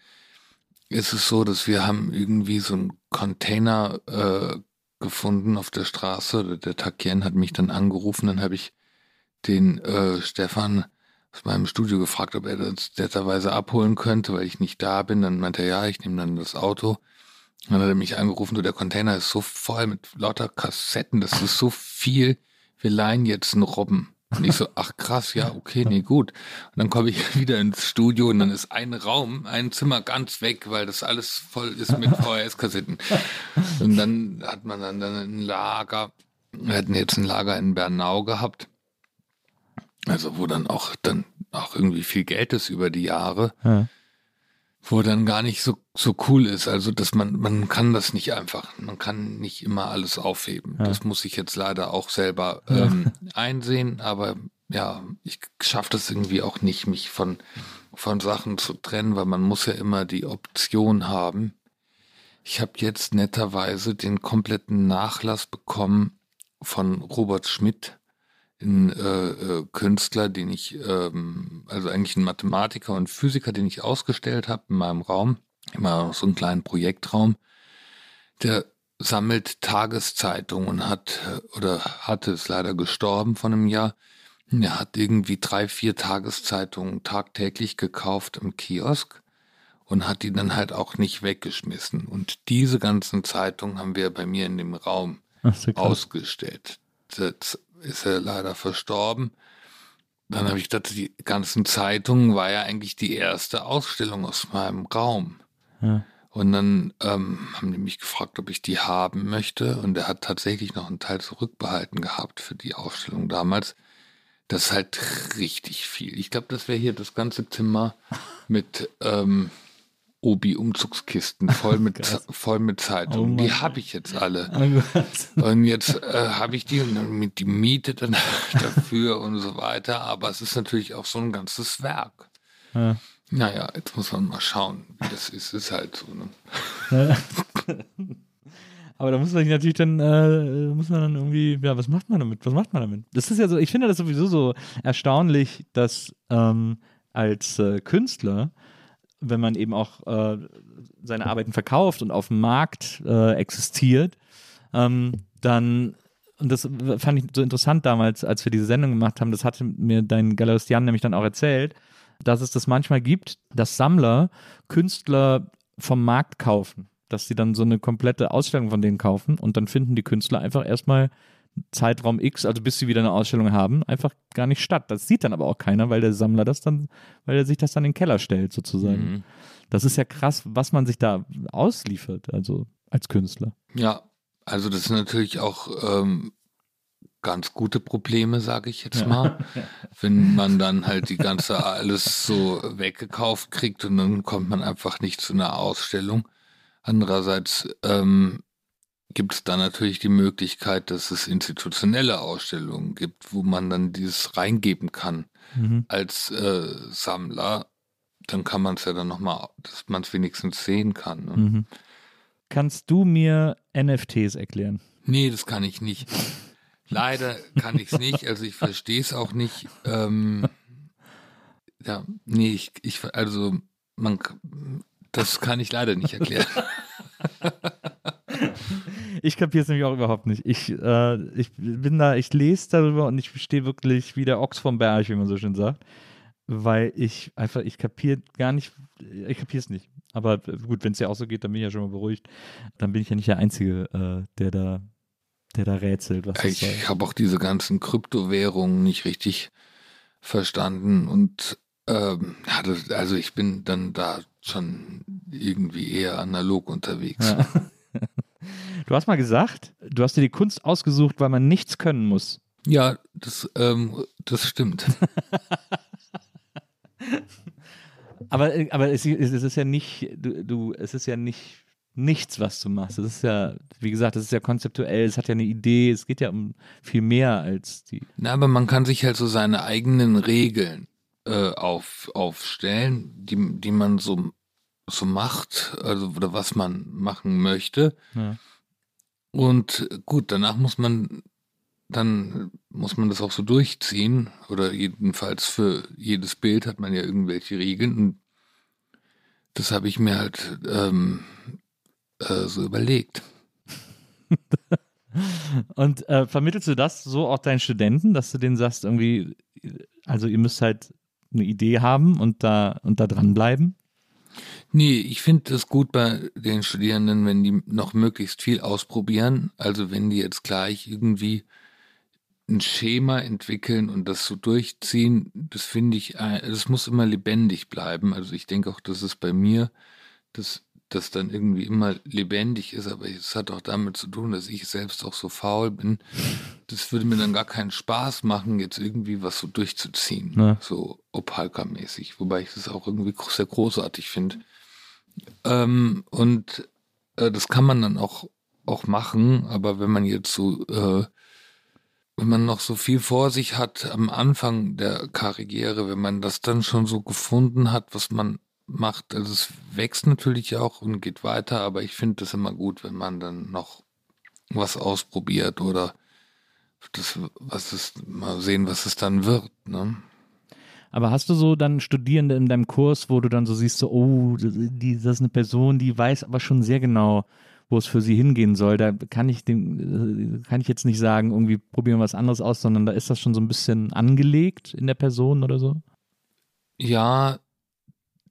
ist es so, dass wir haben irgendwie so einen Container äh, gefunden auf der Straße. Der Takien hat mich dann angerufen, dann habe ich den äh, Stefan aus meinem Studio gefragt, ob er das netterweise abholen könnte, weil ich nicht da bin. Dann meinte er, ja, ich nehme dann das Auto. Dann hat er mich angerufen, du, der Container ist so voll mit lauter Kassetten, das ist so viel, wir leihen jetzt einen Robben. Und ich so, ach krass, ja, okay, nee, gut. Und dann komme ich <laughs> wieder ins Studio und dann ist ein Raum, ein Zimmer ganz weg, weil das alles voll ist mit VHS-Kassetten. Und dann hat man dann, ein Lager, wir hatten jetzt ein Lager in Bernau gehabt, also wo dann auch dann auch irgendwie viel Geld ist über die Jahre, Ja. wo dann gar nicht so so cool ist. Also dass man man kann das nicht einfach, man kann nicht immer alles aufheben. Ja. Das muss ich jetzt leider auch selber <laughs> ähm, einsehen. Aber ja, ich schaffe das irgendwie auch nicht, mich von von Sachen zu trennen, weil man muss ja immer die Option haben. Ich habe jetzt netterweise den kompletten Nachlass bekommen von Robert Schmidt, ein äh, äh, Künstler, den ich, ähm, also eigentlich ein Mathematiker und Physiker, den ich ausgestellt habe in meinem Raum, immer so einen kleinen Projektraum, der sammelt Tageszeitungen und hat äh, oder hatte es leider gestorben von einem Jahr. Er hat irgendwie drei, vier Tageszeitungen tagtäglich gekauft im Kiosk und hat die dann halt auch nicht weggeschmissen. Und diese ganzen Zeitungen haben wir bei mir in dem Raum Ach, ausgestellt. Jetzt ist er leider verstorben. Dann habe ich gedacht, die ganzen Zeitungen war ja eigentlich die erste Ausstellung aus meinem Raum. Ja. Und dann ähm, haben die mich gefragt, ob ich die haben möchte. Und er hat tatsächlich noch einen Teil zurückbehalten gehabt für die Ausstellung damals. Das ist halt richtig viel. Ich glaube, das wäre hier das ganze Zimmer mit ähm, Obi-Umzugskisten <laughs> voll mit voll mit Zeitungen. Oh die habe ich jetzt alle. Oh. Und jetzt äh, habe ich die und dann mit die Miete dann <laughs> dafür und so weiter. Aber es ist natürlich auch so ein ganzes Werk. Ja. Naja, jetzt muss man mal schauen, wie das ist. Ist halt so. Ne? Aber da muss man natürlich dann, äh, muss man dann irgendwie, ja, was macht man damit? Was macht man damit? Das ist ja so, ich finde das sowieso so erstaunlich, dass ähm, als äh, Künstler, wenn man eben auch äh, seine Arbeiten verkauft und auf dem Markt äh, existiert, ähm, dann, und das fand ich so interessant damals, als wir diese Sendung gemacht haben, das hatte mir dein Galerist Jan nämlich dann auch erzählt, dass es das manchmal gibt, dass Sammler Künstler vom Markt kaufen, dass sie dann so eine komplette Ausstellung von denen kaufen und dann finden die Künstler einfach erstmal Zeitraum X, also bis sie wieder eine Ausstellung haben, einfach gar nicht statt. Das sieht dann aber auch keiner, weil der Sammler das dann, weil er sich das dann in den Keller stellt, sozusagen. Mhm. Das ist ja krass, was man sich da ausliefert, also als Künstler. Ja, also das sind natürlich auch ähm, ganz gute Probleme, sage ich jetzt mal. <laughs> Wenn man dann halt die ganze alles so weggekauft kriegt und dann kommt man einfach nicht zu einer Ausstellung. Andererseits ähm, gibt es da natürlich die Möglichkeit, dass es institutionelle Ausstellungen gibt, wo man dann dieses reingeben kann Mhm. als äh, Sammler. Dann kann man es ja dann nochmal, dass man es wenigstens sehen kann. Ne? Mhm. Kannst du mir NFTs erklären? Nee, das kann ich nicht. Leider kann ich es nicht, also ich verstehe es auch nicht. Ähm, ja, nee, ich, ich, also man, das kann ich leider nicht erklären. <laughs> Ich kapiere es nämlich auch überhaupt nicht. Ich, äh, ich bin da, ich lese darüber und ich stehe wirklich wie der Ochs vom Berg, wie man so schön sagt. Weil ich einfach, ich kapiere gar nicht, ich kapiere es nicht. Aber gut, wenn es ja auch so geht, dann bin ich ja schon mal beruhigt. Dann bin ich ja nicht der Einzige, äh, der da, der da rätselt, was. Ich habe auch diese ganzen Kryptowährungen nicht richtig verstanden und ähm, also ich bin dann da schon irgendwie eher analog unterwegs. Ja. Du hast mal gesagt, du hast dir die Kunst ausgesucht, weil man nichts können muss. Ja, das, ähm, das stimmt. <laughs> Aber, aber es, es ist ja nicht, du, du, es ist ja nicht nichts, was du machst. Es ist ja, wie gesagt, es ist ja konzeptuell, es hat ja eine Idee, es geht ja um viel mehr als die. Na, aber man kann sich halt so seine eigenen Regeln äh, auf, aufstellen, die, die man so, so macht, also oder was man machen möchte. Ja. Und gut, danach muss man, dann muss man das auch so durchziehen. Oder jedenfalls für jedes Bild hat man ja irgendwelche Regeln. Und das habe ich mir halt ähm, äh, so überlegt. <laughs> Und äh, vermittelst du das so auch deinen Studenten, dass du denen sagst, irgendwie, also ihr müsst halt eine Idee haben und da und da dranbleiben? Nee, ich finde es gut bei den Studierenden, wenn die noch möglichst viel ausprobieren. Also wenn die jetzt gleich irgendwie ein Schema entwickeln und das so durchziehen, das finde ich, äh, das muss immer lebendig bleiben. Also ich denke auch, dass es bei mir, dass das dann irgendwie immer lebendig ist, aber es hat auch damit zu tun, dass ich selbst auch so faul bin. Das würde mir dann gar keinen Spaß machen, jetzt irgendwie was so durchzuziehen, Ja. so Opalka-mäßig, wobei ich das auch irgendwie sehr großartig finde. Ähm, und äh, das kann man dann auch, auch machen, aber wenn man jetzt so, äh, wenn man noch so viel vor sich hat am Anfang der Karriere, wenn man das dann schon so gefunden hat, was man macht, also es wächst natürlich auch und geht weiter, aber ich finde das immer gut, wenn man dann noch was ausprobiert oder das, was es, mal sehen, was es dann wird, ne? Aber hast du so dann Studierende in deinem Kurs, wo du dann so siehst, so, oh, die, das ist eine Person, die weiß aber schon sehr genau, wo es für sie hingehen soll. Da kann ich dem, äh, kann ich jetzt nicht sagen, irgendwie probieren wir was anderes aus, sondern da ist das schon so ein bisschen angelegt in der Person oder so. Ja,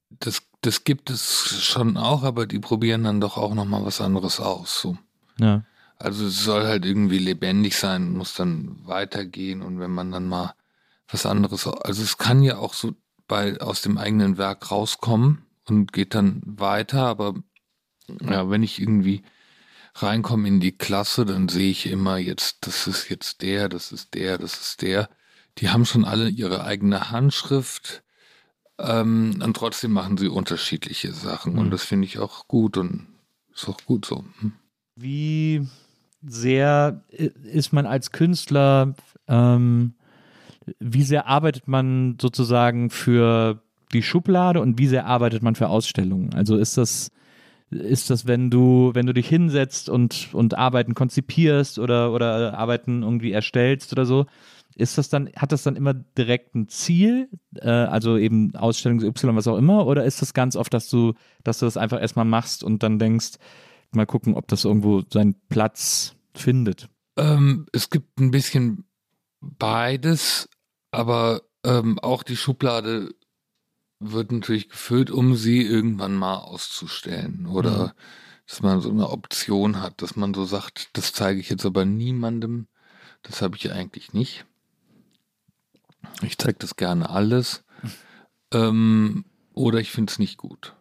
das, das gibt es schon auch, aber die probieren dann doch auch nochmal was anderes aus. So. Ja. Also es soll halt irgendwie lebendig sein, muss dann weitergehen und wenn man dann mal was anderes, also es kann ja auch so bei aus dem eigenen Werk rauskommen und geht dann weiter, aber ja, wenn ich irgendwie reinkomme in die Klasse, dann sehe ich immer jetzt, das ist jetzt der, das ist der, das ist der. Die haben schon alle ihre eigene Handschrift ähm, und trotzdem machen sie unterschiedliche Sachen und Mhm. das finde ich auch gut und ist auch gut so. Hm. Wie sehr ist man als Künstler, ähm, wie sehr arbeitet man sozusagen für die Schublade und wie sehr arbeitet man für Ausstellungen? Also ist das, ist das, wenn du, wenn du dich hinsetzt und, und Arbeiten konzipierst oder, oder Arbeiten irgendwie erstellst oder so, ist das dann, hat das dann immer direkt ein Ziel, äh, also eben Ausstellung Y, was auch immer, oder ist das ganz oft, dass du, dass du das einfach erstmal machst und dann denkst, mal gucken, ob das irgendwo seinen Platz findet? Ähm, es gibt ein bisschen beides, aber ähm, auch die Schublade wird natürlich gefüllt, um sie irgendwann mal auszustellen. Oder Mhm. dass man so eine Option hat, dass man so sagt, das zeige ich jetzt aber niemandem. Das habe ich ja eigentlich nicht. Ich zeige das gerne alles. ähm, oder ich finde es nicht gut.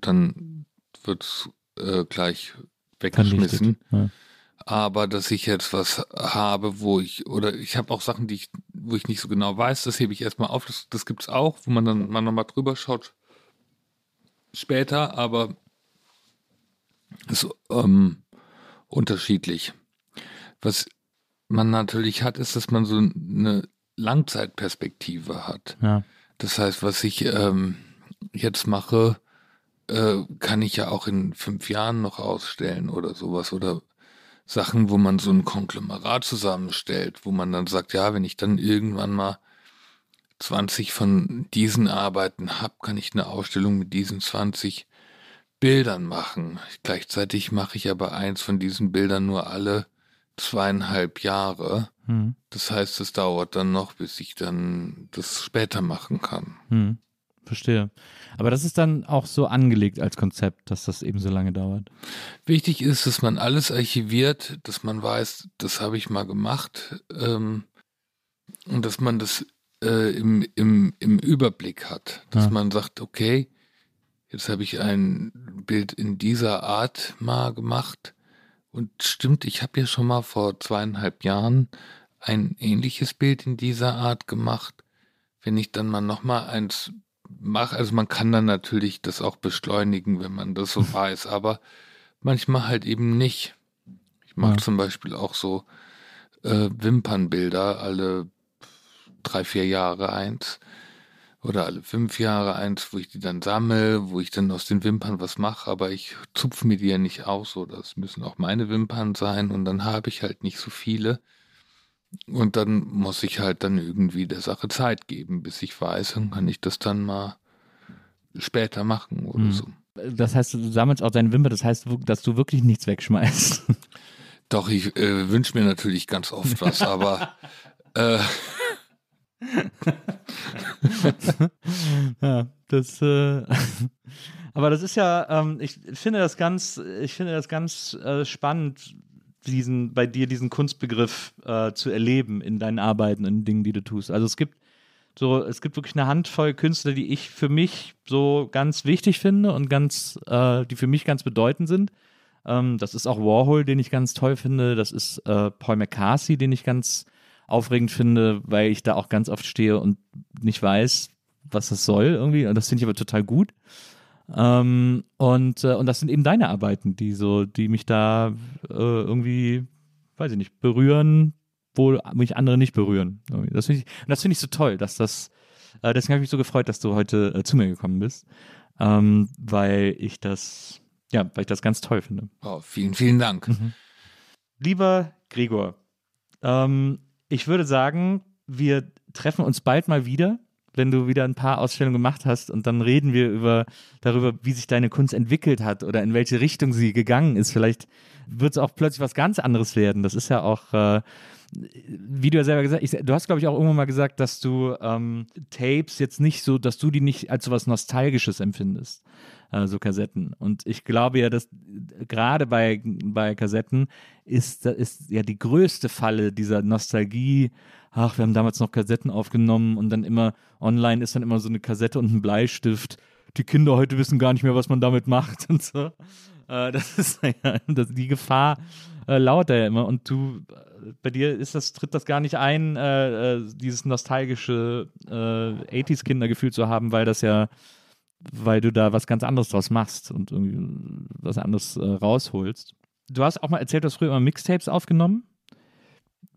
Dann wird es äh, gleich weggeschmissen. Ja. Aber dass ich jetzt was habe, wo ich, oder ich habe auch Sachen, die ich, wo ich nicht so genau weiß, das hebe ich erstmal auf. Das, das gibt's auch, wo man dann mal nochmal drüber schaut. Später, aber ist ähm, unterschiedlich. Was man natürlich hat, ist, dass man so eine Langzeitperspektive hat. Ja. Das heißt, was ich ähm, jetzt mache, äh, kann ich ja auch in fünf Jahren noch ausstellen oder sowas. Oder Sachen, wo man so ein Konglomerat zusammenstellt, wo man dann sagt, ja, wenn ich dann irgendwann mal 20 von diesen Arbeiten habe, kann ich eine Ausstellung mit diesen 20 Bildern machen. Gleichzeitig mache ich aber eins von diesen Bildern nur alle zweieinhalb Jahre. Hm. Das heißt, es dauert dann noch, bis ich dann das später machen kann. Hm. Verstehe. Aber das ist dann auch so angelegt als Konzept, dass das eben so lange dauert. Wichtig ist, dass man alles archiviert, dass man weiß, das habe ich mal gemacht ähm, und dass man das äh, im, im, im Überblick hat. Dass Ja. man sagt, okay, jetzt habe ich ein Bild in dieser Art mal gemacht und stimmt, ich habe ja schon mal vor zweieinhalb Jahren ein ähnliches Bild in dieser Art gemacht. Wenn ich dann mal nochmal eins mache, also man kann dann natürlich das auch beschleunigen, wenn man das so <laughs> weiß, aber manchmal halt eben nicht. Ich mache Ja. zum Beispiel auch so äh, Wimpernbilder alle drei, vier Jahre eins oder alle fünf Jahre eins, wo ich die dann sammle, wo ich dann aus den Wimpern was mache, aber ich zupfe mir die ja nicht aus, so das müssen auch meine Wimpern sein und dann habe ich halt nicht so viele. Und dann muss ich halt dann irgendwie der Sache Zeit geben, bis ich weiß, dann kann ich das dann mal später machen oder Mhm. so. Das heißt, du sammelst auch deine Wimper, das heißt, dass du wirklich nichts wegschmeißt. <laughs> Doch, ich äh, wünsche mir natürlich ganz oft was, aber <laughs> äh, ja, das, äh, <laughs> aber das ist ja, ähm, ich finde das ganz, ich finde das ganz äh, spannend, diesen, bei dir diesen Kunstbegriff äh, zu erleben in deinen Arbeiten, in Dingen, die du tust. Also es gibt so, es gibt wirklich eine Handvoll Künstler, die ich für mich so ganz wichtig finde und ganz, äh, die für mich ganz bedeutend sind. Ähm, das ist auch Warhol, den ich ganz toll finde. Das ist äh, Paul McCarthy, den ich ganz aufregend finde, weil ich da auch ganz oft stehe und nicht weiß, was das soll irgendwie. Und das finde ich aber total gut. Ähm, und, äh, und das sind eben deine Arbeiten, die so, die mich da äh, irgendwie, weiß ich nicht, berühren, wo mich andere nicht berühren. Das finde ich, und das finde ich so toll, dass das, äh, deswegen habe ich mich so gefreut, dass du heute äh, zu mir gekommen bist. Ähm, weil ich das, ja, weil ich das ganz toll finde. oh, vielen, vielen Dank. Lieber Gregor, ähm, ich würde sagen, wir treffen uns bald mal wieder wenn du wieder ein paar Ausstellungen gemacht hast und dann reden wir über darüber, wie sich deine Kunst entwickelt hat oder in welche Richtung sie gegangen ist. Vielleicht wird es auch plötzlich was ganz anderes werden. Das ist ja auch äh, wie du ja selber gesagt hast, du hast, glaube ich, auch irgendwann mal gesagt, dass du ähm, Tapes jetzt nicht so, dass du die nicht als so was Nostalgisches empfindest, äh, so Kassetten. Und ich glaube ja, dass gerade bei, bei Kassetten ist, ist ja die größte Falle dieser Nostalgie. Ach, wir haben damals noch Kassetten aufgenommen und dann immer online ist dann immer so eine Kassette und ein Bleistift. Die Kinder heute wissen gar nicht mehr, was man damit macht <laughs> und so. Äh, das ist <laughs> ja, die Gefahr äh, lauert ja immer. Und du bei dir ist das, tritt das gar nicht ein, äh, äh dieses nostalgische äh, 80s-Kindergefühl zu haben, weil das ja, weil du da was ganz anderes draus machst und irgendwie was anderes äh, rausholst. Du hast auch mal erzählt, du hast früher immer Mixtapes aufgenommen.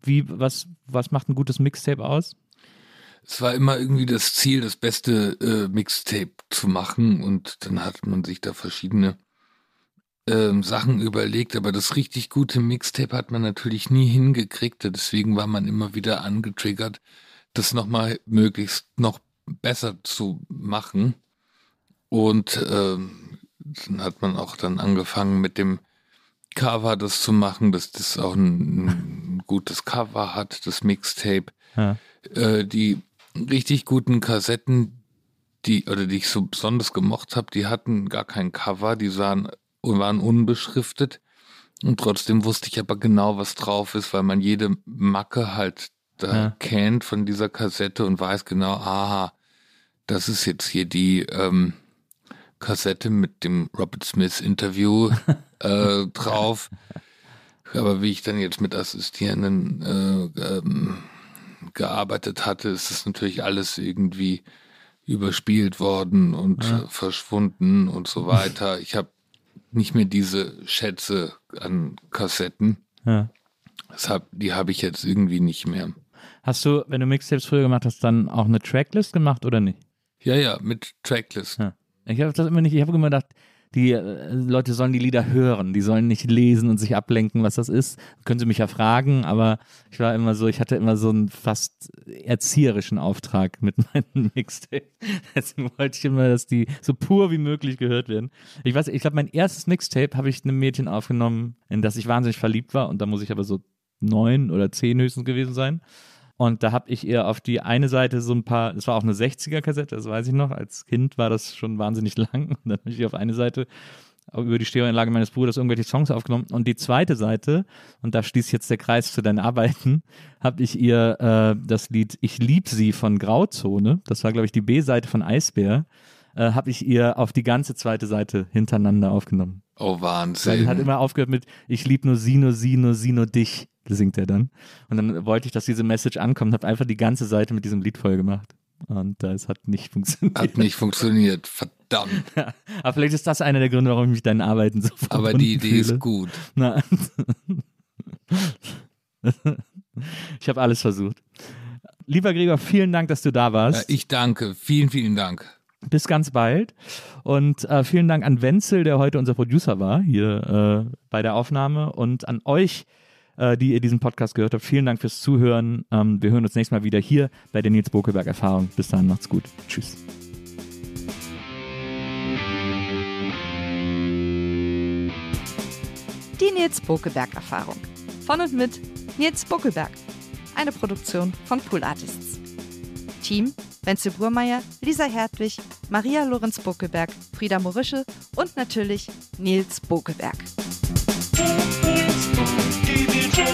Wie, was, was macht ein gutes Mixtape aus? Es war immer irgendwie das Ziel, das beste äh, Mixtape zu machen und dann hat man sich da verschiedene ähm, Sachen überlegt, aber das richtig gute Mixtape hat man natürlich nie hingekriegt. Deswegen war man immer wieder angetriggert, das nochmal möglichst noch besser zu machen. Und ähm, dann hat man auch dann angefangen mit dem Cover das zu machen, dass das auch ein, ein gutes Cover hat, das Mixtape. Ja. Äh, die richtig guten Kassetten, die oder die ich so besonders gemocht habe, die hatten gar kein Cover, die sahen und waren unbeschriftet. Und trotzdem wusste ich aber genau, was drauf ist, weil man jede Macke halt da ja. kennt von dieser Kassette und weiß genau, aha, das ist jetzt hier die ähm, Kassette mit dem Robert Smith Interview <laughs> äh, drauf. Aber wie ich dann jetzt mit Assistierenden äh, ähm, gearbeitet hatte, ist es natürlich alles irgendwie überspielt worden und ja. verschwunden und so weiter. <laughs> Ich habe nicht mehr diese Schätze an Kassetten. Ja. Hab, die habe ich jetzt irgendwie nicht mehr. Hast du, wenn du Mixtapes früher gemacht hast, dann auch eine Tracklist gemacht oder nicht? Ja, ja, mit Tracklist. Ja. Ich habe das immer nicht, ich habe immer gedacht, die äh, Leute sollen die Lieder hören, die sollen nicht lesen und sich ablenken, was das ist. Können sie mich ja fragen, aber ich war immer so, ich hatte immer so einen fast erzieherischen Auftrag mit <laughs> meinen Mixtapes. Deswegen wollte ich immer, dass die so pur wie möglich gehört werden. Ich weiß, ich glaube, mein erstes Mixtape habe ich einem Mädchen aufgenommen, in das ich wahnsinnig verliebt war und da muss ich aber so neun oder zehn höchstens gewesen sein. Und da habe ich ihr auf die eine Seite so ein paar, das war auch eine 60er-Kassette, das weiß ich noch. Als Kind war das schon wahnsinnig <laughs> lang. Und dann habe ich auf eine Seite über die Stereoanlage meines Bruders irgendwelche Songs aufgenommen. Und die zweite Seite, und da schließt jetzt der Kreis zu deinen Arbeiten, habe ich ihr äh, das Lied Ich lieb sie von Grauzone, das war, glaube ich, die B-Seite von Eisbär, äh, habe ich ihr auf die ganze zweite Seite hintereinander aufgenommen. Oh, Wahnsinn. Sie hat immer aufgehört mit Ich lieb nur sie, nur sie, nur sie, nur dich singt er dann. Und dann wollte ich, dass diese Message ankommt, habe einfach die ganze Seite mit diesem Lied voll gemacht. Und das hat nicht funktioniert. Hat nicht funktioniert, verdammt. Ja, <laughs> aber vielleicht ist das einer der Gründe, warum ich mich deinen Arbeiten so Aber die Idee fühle. ist gut. Na. ich habe alles versucht. Lieber Gregor, vielen Dank, dass du da warst. Ja, ich danke. Vielen, vielen Dank. Bis ganz bald. Und äh, vielen Dank an Wenzel, der heute unser Producer war, hier äh, bei der Aufnahme. Und an euch, äh, die ihr diesen Podcast gehört habt. Vielen Dank fürs Zuhören. Ähm, wir hören uns nächstes Mal wieder hier bei der Nils Bokelberg Erfahrung. Bis dahin, macht's gut. Tschüss. Die Nils Bokelberg Erfahrung. Von und mit Nils Bokelberg. Eine Produktion von Pool Artists. Team Wenzel Burmeier, Lisa Hertwig, Maria Lorenz Bokelberg, Frieda Morische und natürlich Nils Bokelberg.